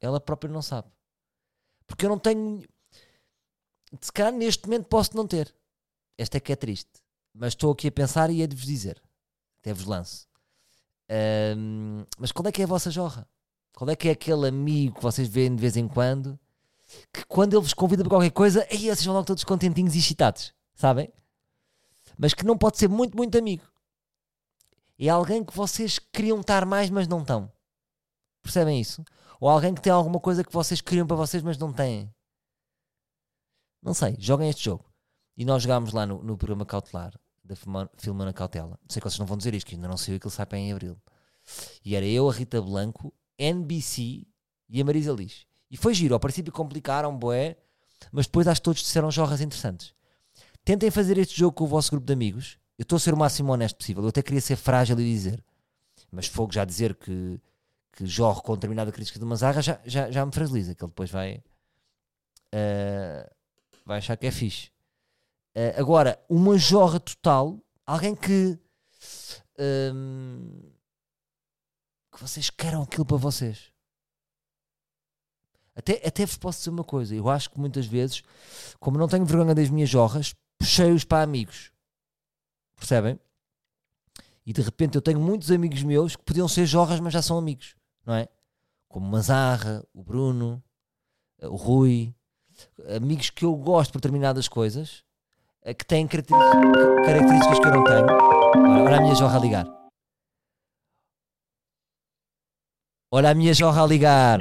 Ela própria não sabe. Porque eu não tenho. Se calhar neste momento posso não ter. Esta é que é triste. Mas estou aqui a pensar e é de vos dizer. Até vos lanço. Ahm, mas qual é que é a vossa jorra? Qual é que é aquele amigo que vocês veem de vez em quando que quando ele vos convida para qualquer coisa, aí vocês vão logo todos contentinhos e excitados, sabem? Mas que não pode ser muito, muito amigo. É alguém que vocês queriam estar mais, mas não estão. Percebem isso? Ou alguém que tem alguma coisa que vocês queriam para vocês, mas não têm. Não sei, joguem este jogo. E nós jogámos lá no, no programa cautelar da Filmana Cautela. Sei que vocês não vão dizer isto, que ainda não sei aquilo sai para em abril. E era eu, a Rita Blanco, NBC e a Marisa Liz. E foi giro. Ao princípio complicaram, boé, mas depois acho que todos disseram jorras interessantes. Tentem fazer este jogo com o vosso grupo de amigos. Eu estou a ser o máximo honesto possível. Eu até queria ser frágil e dizer. Mas fogo já dizer que, que jorro com determinada crítica de Manzarra já, já, já me fragiliza. Que ele depois vai, eh, vai achar que é fixe. Eh, agora, uma jorra total, alguém que, hum, que vocês queiram aquilo para vocês. Até, até vos posso dizer uma coisa, eu acho que muitas vezes, como não tenho vergonha das minhas jorras, puxei-os para amigos. Percebem? E de repente eu tenho muitos amigos meus que podiam ser jorras, mas já são amigos, não é? Como o Manzarra, o Bruno, eh, o Rui, amigos que eu gosto por determinadas coisas, eh, que têm características que eu não tenho. Olha a minha jorra a ligar. Olha a minha jorra a ligar.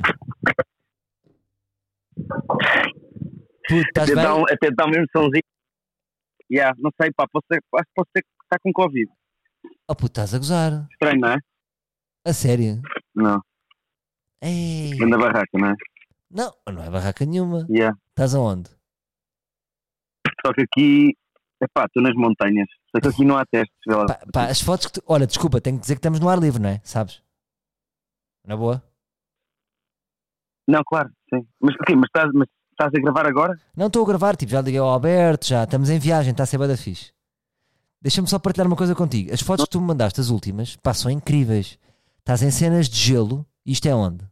Puto, estás
Até
bem?
até dá mesmo somzinho. Yeah, não sei, pá, posso ser, acho que pode ser que está com Covid.
Oh puto, estás a gozar.
Estranho, não é?
A sério?
Não,
Ei.
anda barraca, não é?
Não, não é barraca nenhuma.
Yeah.
Estás aonde?
Só que aqui, epá, estou nas montanhas. Só que aqui não há testes.
Pá, pá, as fotos que tu... Olha, desculpa, tenho que dizer que estamos no ar livre, não é? Sabes? Na boa?
Não, claro, sim. Mas, ok, mas, estás, mas estás a gravar agora?
Não estou a gravar, tipo, já liguei ao Alberto, já estamos em viagem, está a ser bué da fixe. Deixa-me só partilhar uma coisa contigo. As fotos que tu me mandaste, as últimas, pá, são incríveis. Estás em cenas de gelo, isto é onde?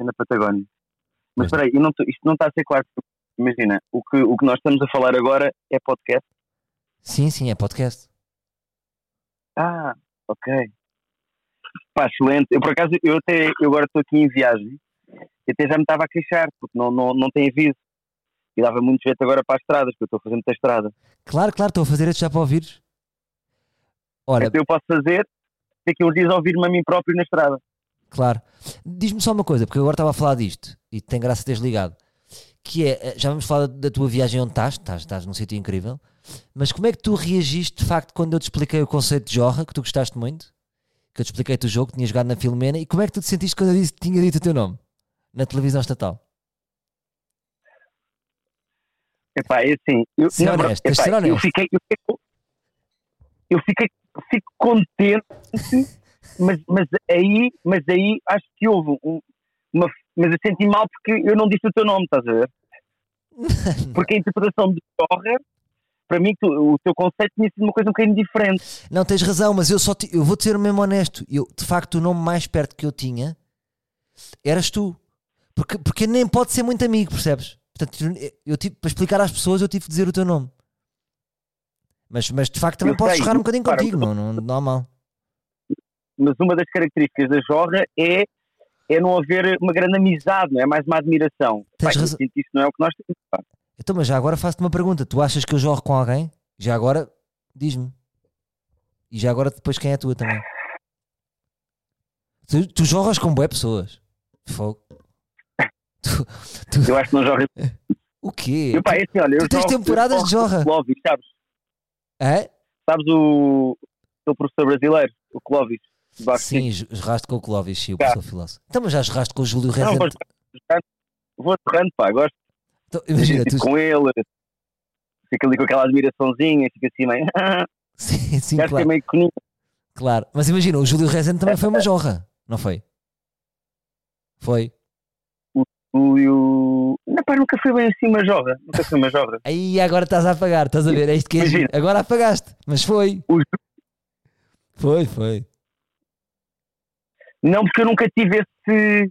É na Patagónia. Mas espera aí, eu não isto não está a ser claro. Imagina, o que, o que nós estamos a falar agora é podcast.
Sim, sim, é podcast.
Ah, ok. Pá, excelente. Eu por acaso, eu até eu agora estou aqui em viagem e até já me estava a queixar, porque não, não, não tem aviso. E dava muito jeito agora para as estradas, porque eu estou a fazer muita estrada.
Claro, claro, estou a fazer isto já para ouvires. Ora,
Então eu posso fazer, daqui uns dias ouvir-me a mim próprio na estrada.
Claro. Diz-me só uma coisa, porque eu agora estava a falar disto e tem graça teres ligado. Que é, eh, já vamos falar da tua viagem onde estás, estás, estás num sítio incrível, mas como é que tu reagiste de facto quando eu te expliquei o conceito de jorra, que tu gostaste muito, que eu te expliquei-te o jogo, que tinhas jogado na Filomena, e como é que tu te sentiste quando eu disse, tinha dito o teu nome na televisão estatal?
Epá, é assim. Eu,
Ser honesto, tens de ser
epá, eu fiquei, eu fiquei, eu fiquei, fico contente, mas, mas aí, mas aí acho que houve um- uma, mas eu senti mal porque eu não disse o teu nome, estás a ver? Porque a interpretação de Jorra, para mim, tu- o teu conceito tinha sido uma coisa um bocadinho diferente.
Não, tens razão, mas eu só te- eu vou te ser mesmo honesto. Eu, de facto, o nome mais perto que eu tinha eras tu. Porque, porque nem pode ser muito amigo, percebes? Portanto, eu, tive, para explicar às pessoas, eu tive de dizer o teu nome. Mas, mas de facto também
Eu
posso
sei,
chorar um bocadinho contigo, não, não, não há mal.
Mas uma das características da Jorra é, é não haver uma grande amizade, não é? Mais uma admiração.
Tens
eu
razão.
isso não é o que nós temos. pá.
Então, mas já agora faço-te uma pergunta. Tu achas que eu jorro com alguém? Já agora, diz-me. E já agora depois quem é a tua também? Tu, tu jorras com boé pessoas. Fogo. Tu- tu-
Eu acho que não Jorra.
o quê?
Eu, pá, é assim, olha,
tu tens
jogo-
temporadas de Jorra.
Clóvis, sabes?
É?
Sabes o, o professor brasileiro, o Clóvis?
Sim, jorraste com o Clóvis,
Tá.
professor filósofo. Então, mas já jorraste com o Júlio
Não,
Rezende.
vou, vou torrando, pá, gosto
Então, imagina, tu...
com ele, fica ali com aquela admiraçãozinha, fica assim meio.
Sim, sim, claro,
meio coninho.
claro. Mas imagina, o Júlio Rezende também foi uma jorra, não foi? Foi.
O, e o... Não, pá, nunca foi bem assim uma jorra. Nunca foi uma jorra.
Aí agora estás a apagar, estás a ver? É isto que é. Agora apagaste, mas foi.
O-
Foi, foi.
Não, porque eu nunca tive esse,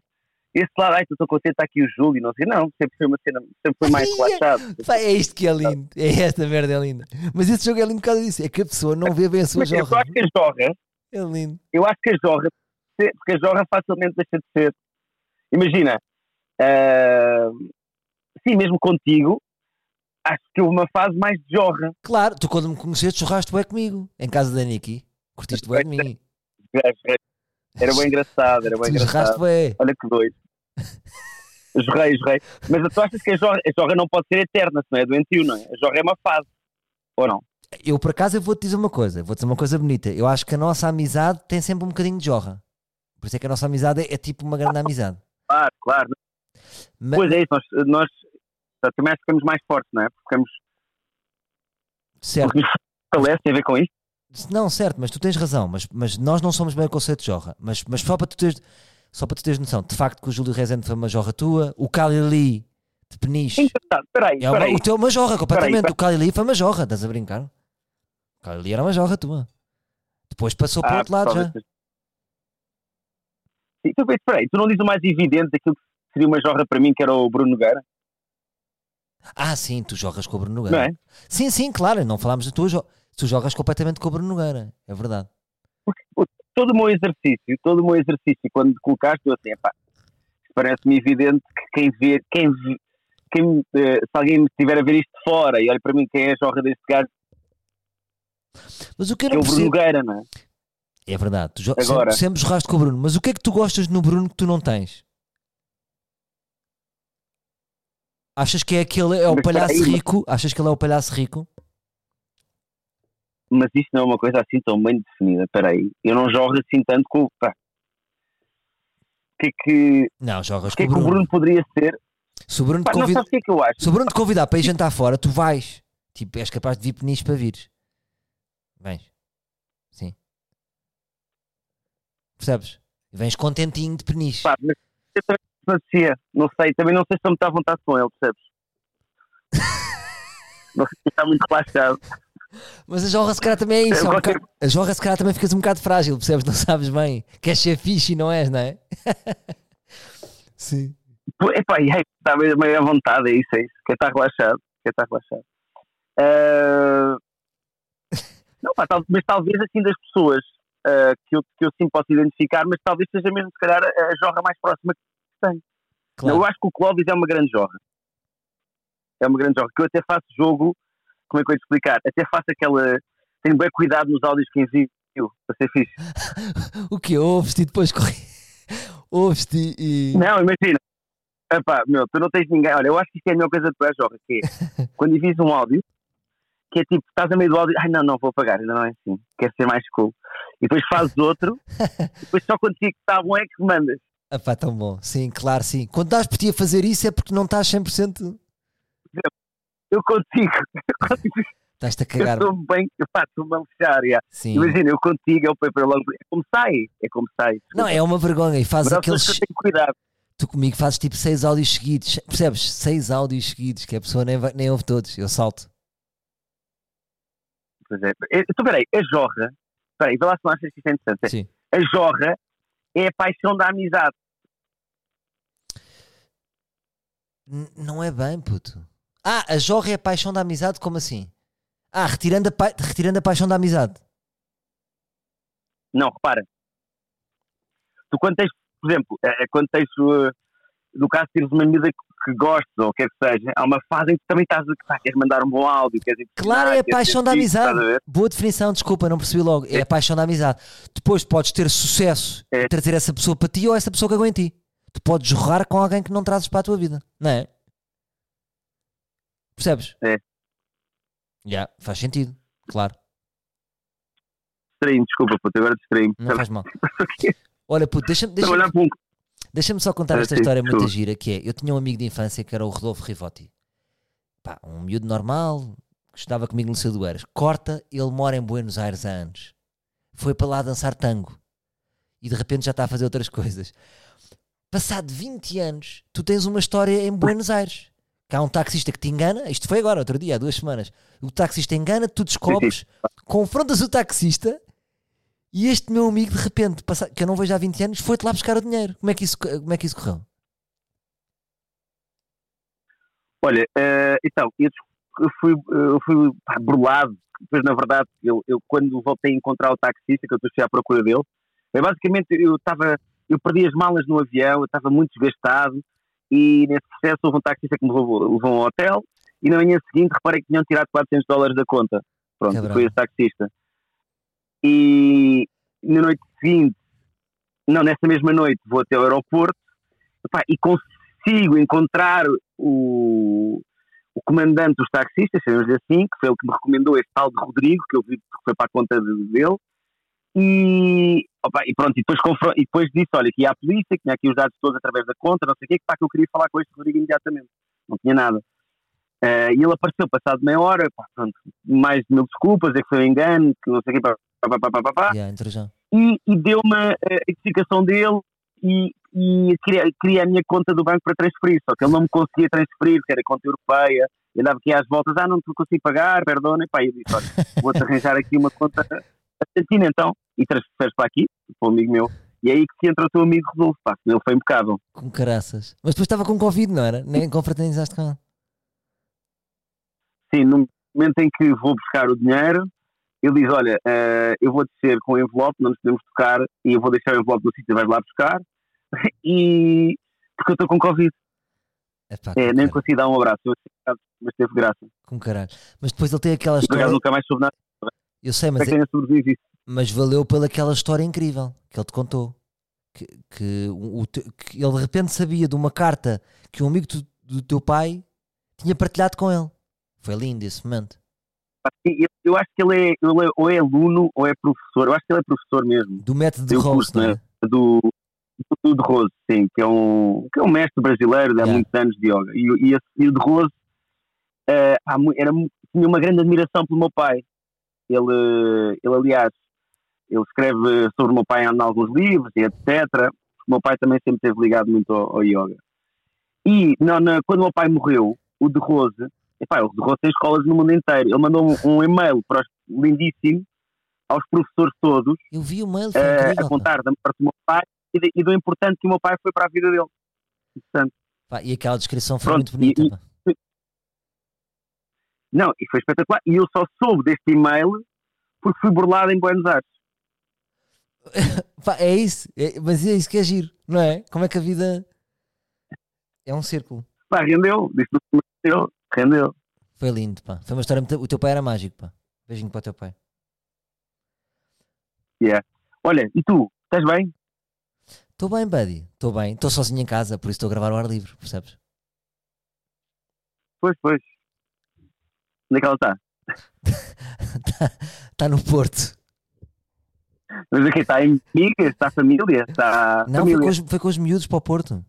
esse lado, ai, estou contente, está aqui o Júlio, não sei, não, sempre foi uma cena, sempre foi mais
Ai,
relaxado.
É isto que é lindo. É esta merda, é linda. Mas esse jogo é lindo por causa disso. É que a pessoa não vê bem a sua
Mas eu
jorra.
acho que a jorra,
É lindo.
eu acho que a jorra, porque a jorra facilmente deixa de ser. Imagina, ah, sim, mesmo contigo, acho que houve uma fase mais de jorra.
Claro, tu quando me conheceste, churraste bué comigo. Em casa da Niki. Curtiste bué de mim.
Era bem engraçado, era bem engraçado.
bué.
Olha que doido. Jorrei, jorrei. Mas tu achas que a jorra, a jorra não pode ser eterna, se não é doentio, não é? A jorra é uma fase. Ou não?
Eu, por acaso, eu vou-te dizer uma coisa. Vou-te dizer uma coisa bonita. Eu acho que a nossa amizade tem sempre um bocadinho de jorra. Por isso é que a nossa amizade é, é tipo uma grande amizade.
Claro, claro.
Ma-
Pois é isso, nós, nós também ficamos mais fortes, não é? Porque ficamos,
certo.
porque nos fortalece, tem a ver com isso.
Não, certo, mas tu tens razão. Mas, mas nós não somos bem o conceito de jorra. Mas, mas só, para tu teres, só para tu teres noção, de facto que o Júlio Rezende foi uma jorra tua, o Calili de Peniche
Engraçado, espera aí,
é uma, o teu é uma jorra completamente.
Espera aí,
O Calili foi uma jorra, estás a brincar? O Calili era uma jorra tua. Depois passou para o
Ah,
outro lado já.
Sim, então, espera aí, tu não dizes o mais evidente daquilo que seria uma jorra para mim, que era o Bruno Nogueira,
Ah, sim, tu jogas com o Bruno
não
Nogueira.
é?
Sim, sim, claro, não falámos de tu, jo- tu jogas completamente com o Bruno Nogueira, é verdade.
Todo o meu exercício, todo o meu exercício, quando colocaste, eu assim, epá, parece-me evidente que quem vê, quem, vê- quem, eh, se alguém estiver a ver isto de fora e olha para mim quem é a jorra deste gajo,
Mas o que eu
é o Bruno. Nogueira, não é?
É verdade, tu
Agora-
sempre, sempre jogaste com o Bruno, mas o que é que tu gostas no Bruno que tu não tens? Achas que é aquele, é o
Mas
palhaço
aí,
rico? Achas que ele é o palhaço rico?
Mas isto não é uma coisa assim tão bem definida, espera aí, eu não jorro assim tanto com o pá. O que é que,
Não, jogas
o que,
com
é que o
Bruno.
Poderia ser?
Se o Bruno
Pá, não
convida,
que é que eu acho?
se o Bruno te convidar para ir jantar fora, tu vais. Tipo, és capaz de vir peniche para vires. Vens. Sim. Percebes? Vens contentinho de peniche.
Pá, mas eu também não sei, não sei, também não sei se eu me está à vontade com ele, percebes? não sei se está muito relaxado.
Mas a jorra se calhar também é isso. é um bocado- a jorra se calhar também ficas um bocado frágil, percebes? Não sabes bem. Queres ser fixe e não és, não é? Sim.
Epá, e aí, está meio, meio à vontade, é isso, é isso. Quer estar relaxado, quer estar relaxado. Ah, Não, pá, tal- mas talvez assim das pessoas ah, que, eu, que eu sim posso identificar, mas talvez seja mesmo se calhar a, jorra mais próxima que tenho.
Claro.
Eu acho que o Clóvis é uma grande jorra. É uma grande jorra. Que eu até faço jogo, como é que eu ia explicar? Até faço aquela. Tenho bem cuidado nos áudios que envio para ser fixe.
O que Ouves-te e depois corre. Ouves-te e.
Não, imagina. Epá, meu, tu não tens ninguém. Olha, eu acho que isto é a melhor coisa de tu és jorra, que é quando envias um áudio, que é tipo, estás a meio do áudio, ai não, não, vou apagar, ainda não é assim, quer ser mais cool. E depois fazes outro, e depois só quando fica que está bom é que mandas.
Ah pá, tão bom. Sim, claro, sim. Quando estás por ti a fazer isso é porque não estás 100%.
Eu contigo, eu contigo,
Estás-te a
eu
cagar.
estou bem, eu faço uma.
Sim.
Imagina, eu contigo, é o paper logo, é como sai, é como sai.
Não, é uma vergonha e faz
Mas há
aquele.
pessoas que eu tenho cuidado.
Tu comigo fazes tipo seis áudios seguidos, percebes? Seis áudios seguidos, que a pessoa nem, vai- nem ouve todos, eu salto.
Pois é. Eh, Então, peraí, a jorra, peraí, vê lá se não achas que isto é interessante.
Sim.
A jorra é a paixão da amizade.
N- não é bem, puto. Ah, a jorra é a paixão da amizade, como assim? Ah, retirando a, pa- retirando a paixão da amizade.
Não, repara. Tu quando tens, por exemplo, eh, quando tens, eh, no caso teres uma amiga que, que gostes ou o que é que seja, há uma fase em que também estás a pá, queres mandar um bom áudio, queres
Claro, é a paixão da amizade. Boa definição, desculpa, não percebi logo. É a paixão da amizade. Depois podes ter sucesso
É.
trazer essa pessoa para ti ou essa pessoa que aguenta ti. Tu podes jorrar com alguém que não trazes para a tua vida, não é? Percebes?
É.
Já, faz sentido, claro.
Distraí-me, desculpa, puto, agora distraí-me.
Não faz mal. Olha, puto, deixa-me deixa
Estava a olhar para
Deixa-me só contar
Ah,
esta
sim,
história muito
desculpa.
gira, que é, eu tinha um amigo de infância que era o Rodolfo Rivotti. Pá, um miúdo normal, que estava comigo no Liceu do Eiras. Corta, ele mora em Buenos Aires há anos. Foi para lá dançar tango. E de repente já está a fazer outras coisas. Passado 20 anos, tu tens uma história em Buenos Aires. Que há um taxista que te engana, isto foi agora, outro dia, há duas semanas. O taxista engana, tu descobres, confrontas o taxista e este meu amigo, de repente, que eu não vejo há 20 anos, foi-te lá buscar o dinheiro. Como é que isso, como é que isso correu?
Olha, eh, então, eu, eu fui, eu fui pá, burlado. Depois, na verdade, eu, eu quando voltei a encontrar o taxista, que eu estou à procura dele, é basicamente eu estava, eu perdi as malas no avião, eu estava muito desgastado e nesse processo houve um taxista que me levou, levou a um hotel e na manhã seguinte reparei que tinham tirado 400 dólares da conta. Pronto, foi esse taxista. E na noite seguinte, não, nessa mesma noite, vou até ao aeroporto epá, e consigo encontrar o, o comandante dos taxistas, chamamos assim, que foi ele que me recomendou esse tal de Rodrigo, que eu vi que foi para a conta de- dele. E, opa, e pronto, e depois, e depois disse, olha, que ia à polícia, que tinha aqui os dados todos através da conta, não sei o quê, que, pá, que eu queria falar com este Rodrigo imediatamente. Não tinha nada. Eh, e ele apareceu passado meia hora, pá, pronto, mais de mil desculpas, é que foi um engano, que não sei o quê, pá, pá, pá, pá, pá, pá
Yeah,
e, e deu-me a identificação dele e, e queria, queria a minha conta do banco para transferir, só que ele não me conseguia transferir, que era conta europeia, eu andava aqui às voltas, ah, não te consigo pagar, perdona, e pá, eu disse, olha, vou-te arranjar aqui uma conta argentina então, e transferes para aqui, para um amigo meu, e é aí que entra o teu amigo Rodolfo, pá, ele foi impecável.
Com caraças. Mas depois estava com Covid, não era? Nem confraternizaste com ele.
Sim, no momento em que vou buscar o dinheiro, ele diz, olha, eh, eu vou descer com o envelope, não nos podemos tocar, e eu vou deixar o envelope no sítio, vais lá buscar, e porque eu estou com Covid.
Epá,
É, nem
caralho,
consegui dar um abraço, mas teve graça.
com caralho. Mas depois ele tem aquela história.
nunca mais soube nada,
Eu sei, mas,
isso.
mas valeu pelaquela história incrível que ele te contou. Que, que, o, que ele de repente sabia de uma carta que um amigo do, do teu pai tinha partilhado com ele. Foi lindo esse momento.
Eu, eu acho que ele é, ele é- ou é aluno ou é professor, eu acho que ele é professor mesmo,
Do método de Rose,
curso,
não é?
né? do, do de Rose, sim, que é um, que é um mestre brasileiro de há
Yeah.
muitos anos de yoga. E, e, esse- e o de Rose mu- era, tinha uma grande admiração pelo meu pai. Ele, ele aliás, ele escreve sobre o meu pai em alguns livros e etc. O meu pai também sempre esteve ligado muito ao, ao yoga. E não, na- quando o meu pai morreu, o de Rose, epá, o de Rose tem escolas no mundo inteiro. Ele mandou um, um e-mail para os, lindíssimo aos professores todos
Eu vi o mail, foi incrível.
a contar da morte do meu pai e, de- e do importante que o meu pai foi para a vida dele. Portanto,
Pá, e aquela descrição foi
Pronto,
muito bonita.
e-. não, e foi espetacular. E eu só soube deste e-mail porque fui burlado em Buenos Aires.
É isso, é- mas é isso que é giro, não é? Como é que a vida é um círculo.
Pá, rendeu, disse rendeu, rendeu.
Foi lindo, pá. Foi uma história muito... O teu pai era mágico, pá. Beijinho para o teu pai.
Olha, e tu, estás bem?
Estou bem, buddy. Estou bem. Estou sozinho em casa, por isso estou a gravar ao ar livre, percebes?
Pois, pois. Onde é que ela está?
Está tá no Porto.
Mas aqui está em amigas, está família, está
Não, foi
família.
com, os, foi com os miúdos para o Porto.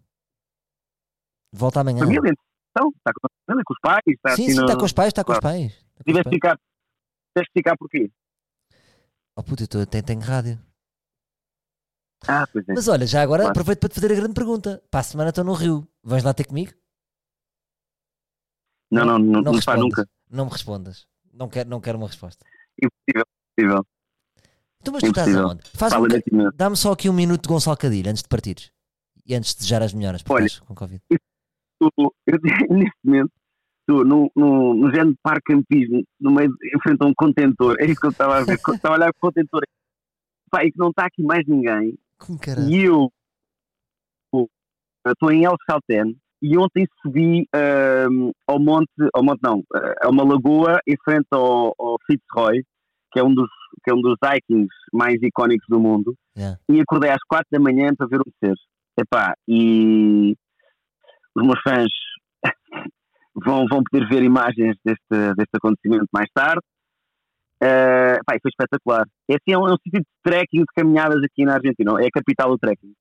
Volta amanhã.
Família, então, está com a família, com os pais, está
sim,
assim
sim,
no...
está com os pais, está com os
Claro.
pais. Os
Tiveste
pais.
ficar, tiveste ficar porquê?
Oh puto, eu tô- tenho, tenho rádio.
Ah, pois é.
Mas olha, já agora
Claro.
aproveito para te fazer a grande pergunta. Para a semana estou no Rio. Vais lá ter comigo?
Não, não, não, não, pá,
respondas.
nunca.
Não me respondas. Não quero, não quero uma resposta.
Impossível, impossível.
Então, mas tu estás aonde? Faz um
Fala mesmo.
Dá-me só aqui um minuto de Gonçalo Cadilho antes de partires. E antes de desejar as melhoras
Olha.
com Covid.
Eu, eu, neste momento, estou no, no, no género de parque campismo, no meio, de- em frente a um contentor. É isso que eu estava a ver. Estava a olhar para o contentor. Pá, e que não está aqui mais ninguém. E eu estou em El Chalten e ontem subi ao monte, ao monte não, ah, a uma lagoa em frente ao, ao Fitzroy, que é um dos que é um dos hikings mais icónicos do mundo,
Yeah.
e acordei às quatro da manhã para ver o descer. Epá, e os meus fãs vão, vão poder ver imagens deste, deste acontecimento mais tarde. Uh, pá, foi espetacular. É, assim, é um, é um sítio de trekking, de caminhadas aqui na Argentina. É a capital do trekking.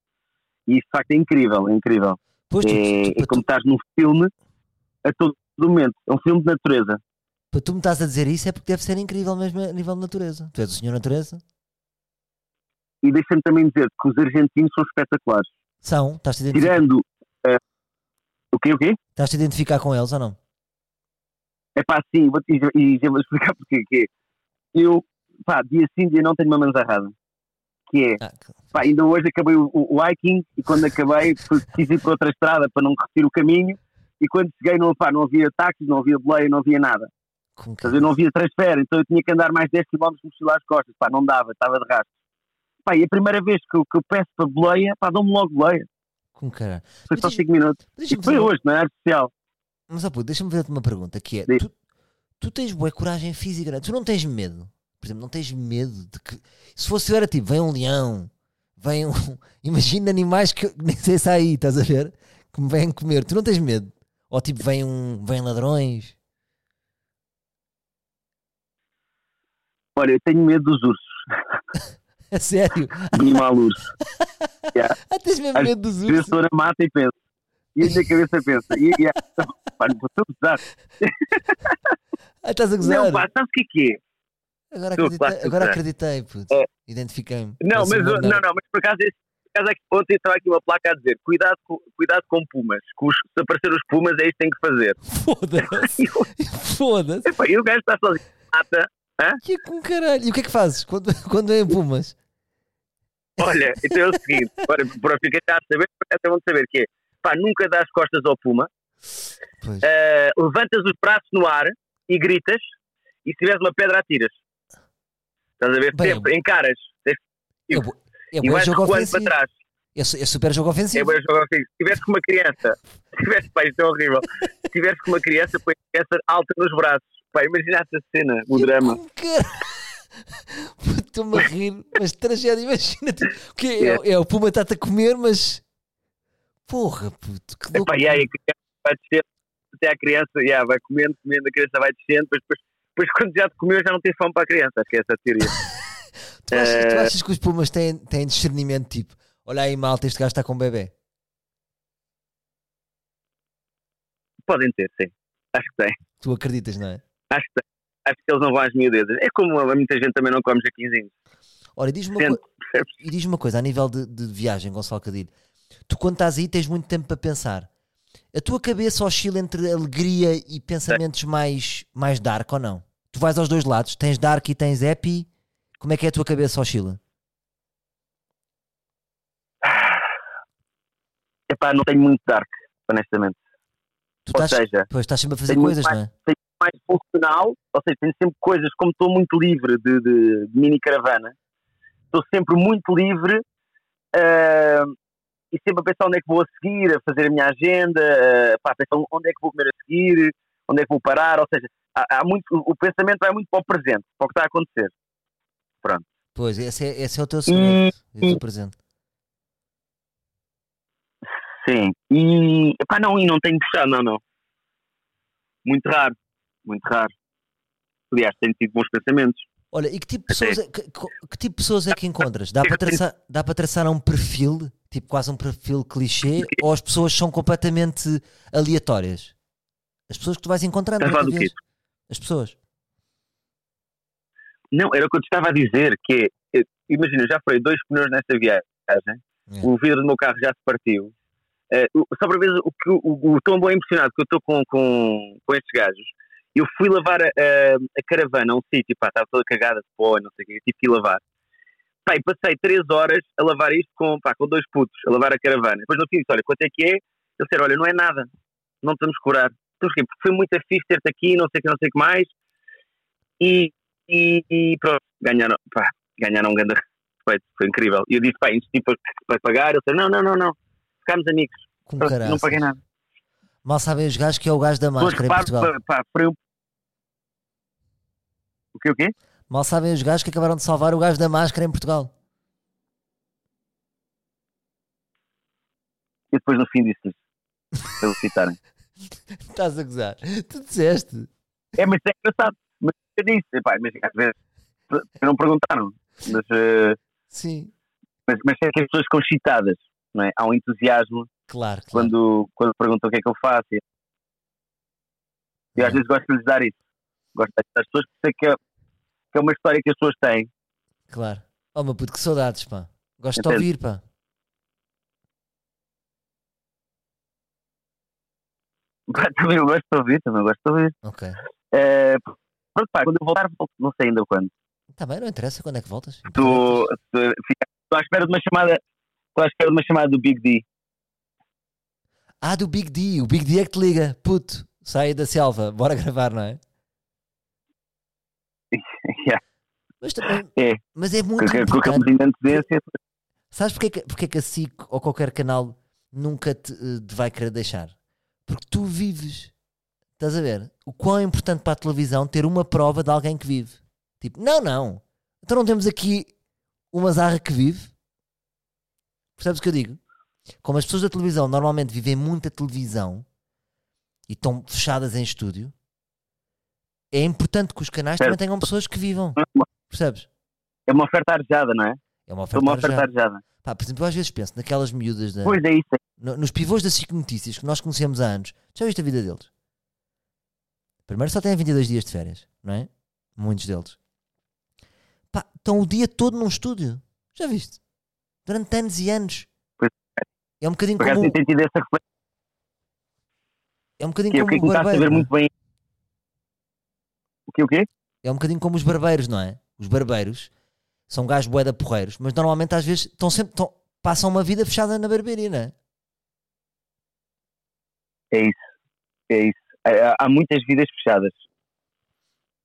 E isso, de facto, é incrível. É incrível.
Pois tu,
É,
tu-
é
tu-
como estás num filme a todo momento. É um filme de natureza.
para tu me estás a dizer isso é porque deve ser incrível mesmo a nível de natureza. Tu és o senhor natureza?
E deixa-me também dizer que os argentinos são espetaculares.
São? Estás-te a identificar,
Tirando. uh, o quê, o quê?
estás-te a identificar com eles ou não?
É pá, sim, vou-te e, e já vou explicar porque que é. Eu, pá, dia sim, dia não tenho uma manzarrada. Que é,
Ah, que-
pá, ainda hoje acabei o, o- hiking e quando acabei quis ir para outra estrada para não repetir o caminho e quando cheguei não, pá, não havia táxis, não havia boleia, não havia nada.
com
dizer, não havia transfer, então eu tinha que andar mais 10 km de mochila às costas, pá, não dava, estava de rastro. Pá, e a primeira vez que eu, que eu peço para boleia, pá, dão-me logo boleia.
com caralho.
Foi só
diz-
5 minutos. E foi hoje, não é artificial.
Mas ó deixa-me fazer-te uma pergunta que é: tu, tu tens boa coragem física, não é? tu não tens medo? Por exemplo, não tens medo de que. Se fosse eu era tipo, vem um leão, vem um. Imagina animais que eu nem sei se há aí, estás a ver? Que me vêm comer. Tu não tens medo? Ou tipo, vem um. Vem ladrões.
Olha, eu tenho medo dos ursos,
A sério?
animal urso.
Ah, tens mesmo medo dos ursos?
estou na mata e penso. E a minha cabeça pensa. E, e, pá, não vou usar.
Ah, estás a gozar?
Não, pá, sabes o que é que é?
Agora acreditei, agora
gozar.
acreditei, puto.
É.
Identifiquei-me.
Não, mas, não, não, mas por acaso, por acaso é que ontem estava aqui uma placa a dizer cuidado com, cuidado com pumas, os- se aparecer os pumas é isto que tem que fazer.
Foda-se.
E
Foda-se.
e o gajo está sozinho mata,
Que é com caralho. E o que é que fazes quando, quando vêm pumas?
olha, então é o seguinte, para, para ficar a saber, até vão saber que é, pá, nunca dás costas ao puma, eh, levantas os braços no ar e gritas, e se tiveres uma pedra atiras. Estás a ver?
Bem,
Sempre, encaras.
É, bu- é
e
bom
vais
jogo
para trás.
É, é super jogo
É
ofensivo.
bom jogo ofensivo. Se estiveres com uma criança, se estiveres, pá, isto é horrível. Se estiveres com uma criança, põe a criança alta nos braços. Pá, imagina essa cena, o drama.
Estou-me a rir, mas tragédia, imagina tipo, o quê? É, é, o puma está-te a comer, mas porra, puto, que louco.
Epá, e aí a criança vai descer, até a criança, yeah, vai comendo, comendo, a criança vai descendo, depois, depois, depois quando já te comeu já não tem fome para a criança. Acho que é essa a teoria.
tu, achas, tu
eh,
achas que os pumas têm, têm discernimento tipo, olha aí malta, este gajo está com um bebê?
Podem ter, sim. Acho que tem.
Tu acreditas, não é?
Acho que tem. Acho que eles não vão às miudezas. É como muita gente também não come jaquinzinhos.
Ora, e diz-me uma, co- e diz-me uma coisa, a nível de, de viagem, Gonçalo Cadilho, tu quando estás aí tens muito tempo para pensar. A tua cabeça oscila entre alegria e pensamentos mais, mais dark ou não? Tu vais aos dois lados, tens dark e tens happy. Como é que é a tua cabeça oscila?
Epá, não tenho muito dark, honestamente.
Tu
Ou
estás,
seja,
pois, estás sempre a fazer
tenho
coisas,
muito
não é?
mais funcional, ou seja, tenho sempre coisas, como estou muito livre de, de- de mini caravana, estou sempre muito livre ah, e sempre a pensar onde é que vou a seguir, a fazer a minha agenda, ah, pá, a pensar onde é que vou comer a seguir, onde é que vou parar, ou seja, há, há muito, o pensamento vai muito para o presente, para o que está a acontecer.
Pois, esse é, esse é o teu segredo, é o teu presente.
Sim, e epá, não, e não tenho puxado, não, não. Muito raro, muito raro. Aliás, tenho tido bons pensamentos.
Olha, e que tipo de pessoas é, que, que- tipo de pessoas é que encontras? Dá para, traçar, dá para traçar um perfil, tipo quase um perfil clichê, ou as pessoas são completamente aleatórias? As pessoas que tu vais encontrando
Estás a falar do
vezes. As pessoas.
Não, era o que eu te estava a dizer, que é, imagina, já furei dois pneus nesta viagem.
É.
o vidro do meu carro já se partiu. Eh, só para ver o, que o, o tão bom impressionado que eu estou com, com, com estes gajos. Eu fui lavar a, a, a caravana a um sítio, pá, estava toda cagada de pó, não sei o quê, tive que ir lavar. Pá, e passei três horas a lavar isto com, pá, com dois putos, a lavar a caravana. Depois no fim disse, olha, quanto é que é? Eu disse, olha, não é nada, não te vamos cobrar. Porque foi muito fixe ter-te aqui, não sei o que, não sei o que mais. E, e, e pronto, ganharam, pá, ganharam um grande respeito, foi incrível. E eu disse, pá, isto tipo vai pagar? Ele disse, não, não, não, não, ficámos amigos,
Com
Pronto, não paguei nada.
Mal sabem os gajos que é o gajo da máscara em Portugal.
pá, pá. O quê, o quê?
Mal sabem os gajos que acabaram de salvar o gajo da máscara em Portugal.
E depois no fim disse-lhes, para eles citarem.
Estás a gozar. Tu disseste.
É, mas é engraçado. Mas eu disse, pá, mas às vezes não perguntaram. Mas, eh,
Sim.
mas, mas é que as pessoas ficam excitadas, não é? Há um entusiasmo
Claro, claro.
quando, quando perguntam o que é que eu faço. E eu às
É.
vezes gosto de lhes dar isso. Gosto das pessoas porque sei que é, que é uma história que as pessoas têm.
Claro. Oh meu puto, que saudades, pá. Gosto de
Entende?
ouvir, pá.
Também eu gosto de ouvir, também eu gosto de ouvir.
Ok.
Eh, pronto, pá, quando eu voltar, volto, não sei ainda quando.
Tá bem, não interessa quando é que voltas.
Estou à espera de uma chamada. Estou à espera de uma chamada do Big D.
Ah, do Big D. O Big D é que te liga. Puto, sai da selva. Bora gravar, não é?
Yeah.
Mas, também,
É.
mas é muito
com, com
importante.
de antecedência.
Sabes porque é, que, porque é que a SIC ou qualquer canal nunca te, eh, te vai querer deixar? Porque tu vives. Estás a ver? O quão é importante para a televisão ter uma prova de alguém que vive. Tipo, não, não. Então não temos aqui uma zarra que vive. Percebes o que eu digo? Como as pessoas da televisão normalmente vivem muita televisão e estão fechadas em estúdio, é importante que os canais também tenham pessoas que vivam. Percebes?
É uma oferta arejada, não é?
É uma
É
oferta.
uma oferta
arejada.
arejada.
Pá, por exemplo, eu às vezes penso naquelas miúdas da,
Pois é isso.
no- nos pivôs da SIC Notícias que nós conhecemos há anos. Já viste a vida deles? Primeiro só têm 22 dias de férias, não é? Muitos deles. Pá, estão o dia todo num estúdio. Já viste? Durante anos e anos.
Pois
É um bocadinho como,
tenho tido essa
é um bocadinho
Que é
como
que é
o
que
barbeiro.
saber
é?
muito bem. O quê, o quê?
É um bocadinho como os barbeiros, não é? Os barbeiros são gajos boeda porreiros, mas normalmente às vezes estão sempre, estão- passam uma vida fechada na barbearia, não é?
É isso. É isso. Há, há muitas vidas fechadas.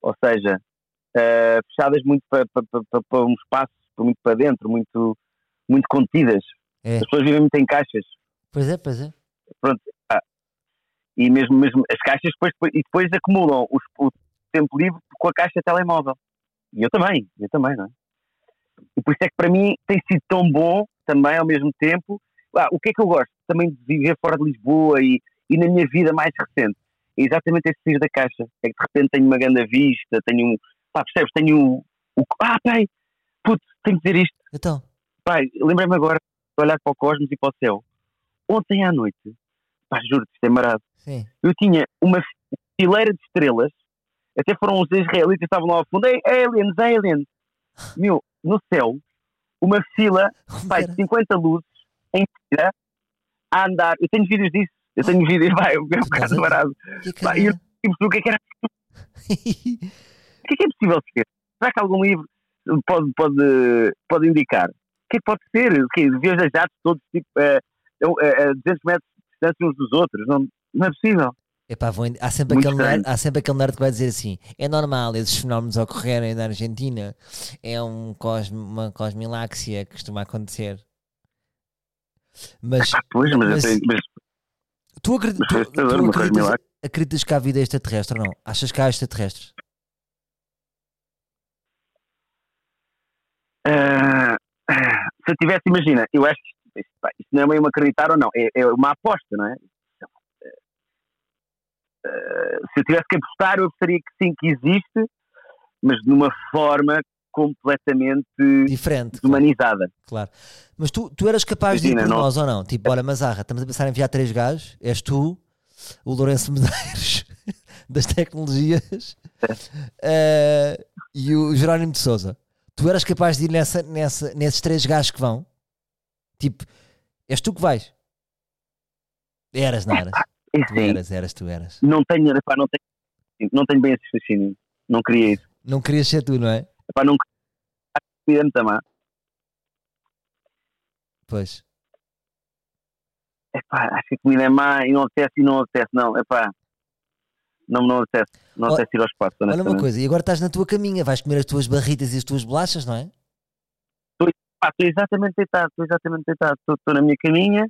Ou seja, eh, fechadas muito para, para, para, para um espaço, muito para dentro, muito, muito contidas.
É.
As pessoas vivem muito em caixas.
Pois é, pois é.
E mesmo, mesmo as caixas depois, e depois acumulam os- o tempo livre com a caixa telemóvel. E eu também, eu também, não é? E por isso é que para mim tem sido tão bom também ao mesmo tempo. Ah, o que é que eu gosto? Também de viver fora de Lisboa e, e na minha vida mais recente. É exatamente esse sair da caixa. É que de repente tenho uma grande vista, tenho um. Pá, percebes? Tenho o. o ah, pai, puto, tenho que dizer isto.
Então,
Pai, lembrei-me agora de olhar para o cosmos e para o céu. Ontem à noite, pá, juro-te, isto é marado
sim.
eu tinha uma fileira de estrelas, até foram os israelitas que estavam lá ao fundo, "Ei, aliens, aliens. Meu, no céu, uma fila, pai, de 50 luzes, em fila, a andar. Eu tenho vídeos disso, eu tenho vídeos, vai, é um bocado marado.
Que
Pá, e eu tipo, o que é que era, o que é que é possível ser? Será que algum livro pode, pode, pode indicar? O que é que pode ser? O a jatos todos, tipo, a, a, a 200 metros de distância uns dos outros? Não, não é possível.
Epá, há, sempre
Muito
aquele nerd, há sempre aquele nerd que vai dizer assim: é normal esses fenómenos ocorrerem na Argentina, é um cosmo, uma cosmiláxia que costuma acontecer. Mas
Ah, pois, mas,
Mas-
tenho- mas
tu, tu- tu acreditas, acreditas que há vida extraterrestre ou não? Achas que há extraterrestres?
Ah, se eu tivesse, imagina, eu acho que isto não é meio acreditar ou não, é, é uma aposta, não é? Ah, se eu tivesse que apostar, eu apostaria que sim, que existe, mas de uma forma completamente
Diferente. Claro.
desumanizada.
claro. Mas tu, tu eras capaz de ir
Imagina,
por
não-
nós ou não? Tipo, olha, Mazarra, estamos a pensar em enviar três gajos, és tu, o Lourenço Medeiros das tecnologias eh, e o Jerónimo de Souza. Tu eras capaz de ir nessa, nessa, nesses três gajos que vão? Tipo, és tu que vais. Eras, não eras?
Assim,
eras, eras, tu eras.
não tenho, epá, não tenho, não tenho bem esse raciocínio. Não queria isso.
Não querias ser tu, não é?
Epá, não queria má.
Pois.
Epá, acho que a comida é má e não apetece e não apetece. Não, epá. Não, não apetece. Não apetece ir ao espaço,
Olha uma coisa, e agora estás na tua caminha, vais comer as tuas barritas e as tuas bolachas, não é?
Estou exatamente deitado, estou exatamente deitado. Estou, estou na minha caminha.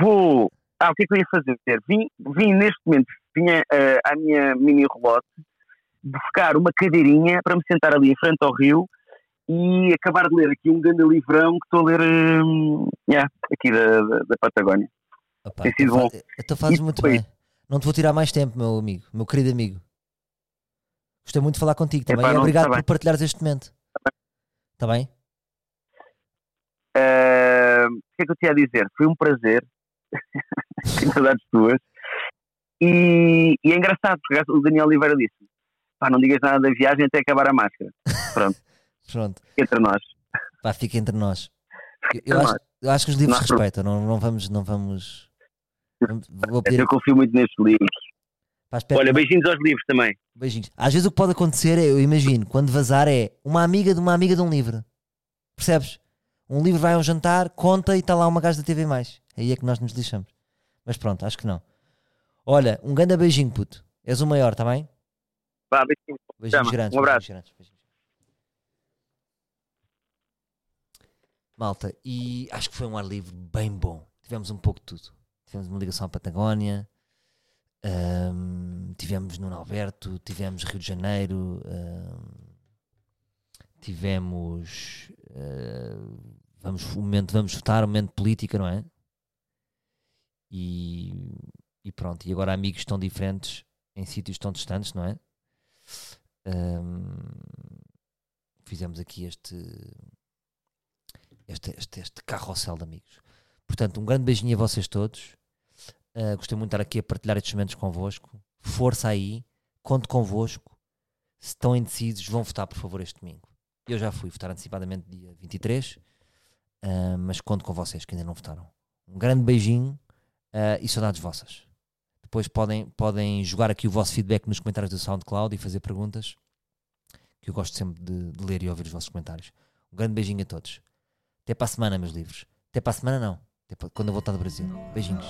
Vou. Ah, o que é que eu ia fazer? Vim, vim neste momento, vinha eh, à minha mini relote, buscar uma cadeirinha para me sentar ali em frente ao rio e acabar de ler aqui um grande livrão que estou a ler hum, yeah, aqui da, da, da Patagónia.
Opa,
Tem sido
então,
bom.
então fazes muito bem. Não te vou tirar mais tempo, meu amigo, meu querido amigo. Gostei muito de falar contigo também.
Epá, não,
obrigado
tá
por
bem.
partilhares este momento. Está bem?
Ah, o que é que eu te ia dizer? Foi um prazer. Tenho saudades tuas. E, e é engraçado, porque o Daniel Oliveira disse: pá, não digas nada da viagem até acabar a máscara.
Pronto.
Entre nós.
Pá, fica entre nós. Eu, acho,
nós.
eu acho que os livros
Não,
respeitam, não, não vamos. Não vamos vou pedir.
Eu confio muito nestes livros.
Pá,
Olha, beijinhos aos livros também.
beijinhos. Às vezes o que pode acontecer é, eu imagino, quando vazar é uma amiga de uma amiga de um livro. Percebes? Um livro vai a um jantar, conta e está lá uma gaja da TV. Aí é que nós nos lixamos. Mas pronto, acho que não. Olha, um grande beijinho, puto. És o maior, está bem?
Vá, beijinhos.
Beijinhos grandes.
Um abraço.
beijinhos grandes, beijinhos. Malta, e acho que foi um ar livre bem bom. Tivemos um pouco de tudo. Tivemos uma ligação à Patagónia, ahm, tivemos Nuno Alberto, tivemos Rio de Janeiro, ahm, tivemos ah, vamos, o momento vamos votar, o momento política, não é? E, e pronto, e agora amigos tão diferentes em sítios tão distantes, não é? Ahm, fizemos aqui este, este, este, este carrossel de amigos. Portanto, um grande beijinho a vocês todos. Ah, gostei muito de estar aqui a partilhar estes momentos convosco. Força aí, conto convosco. Se estão indecisos, vão votar, por favor, este domingo. Eu já fui votar antecipadamente dia 23, ah, mas conto com vocês que ainda não votaram. Um grande beijinho ah, e saudades vossas. Depois podem, podem jogar aqui o vosso feedback nos comentários do SoundCloud e fazer perguntas, que eu gosto sempre de, de ler e ouvir os vossos comentários. Um grande beijinho a todos. Até para a semana, meus livros. Até para a semana, não. Até para- quando eu voltar do Brasil. Beijinhos.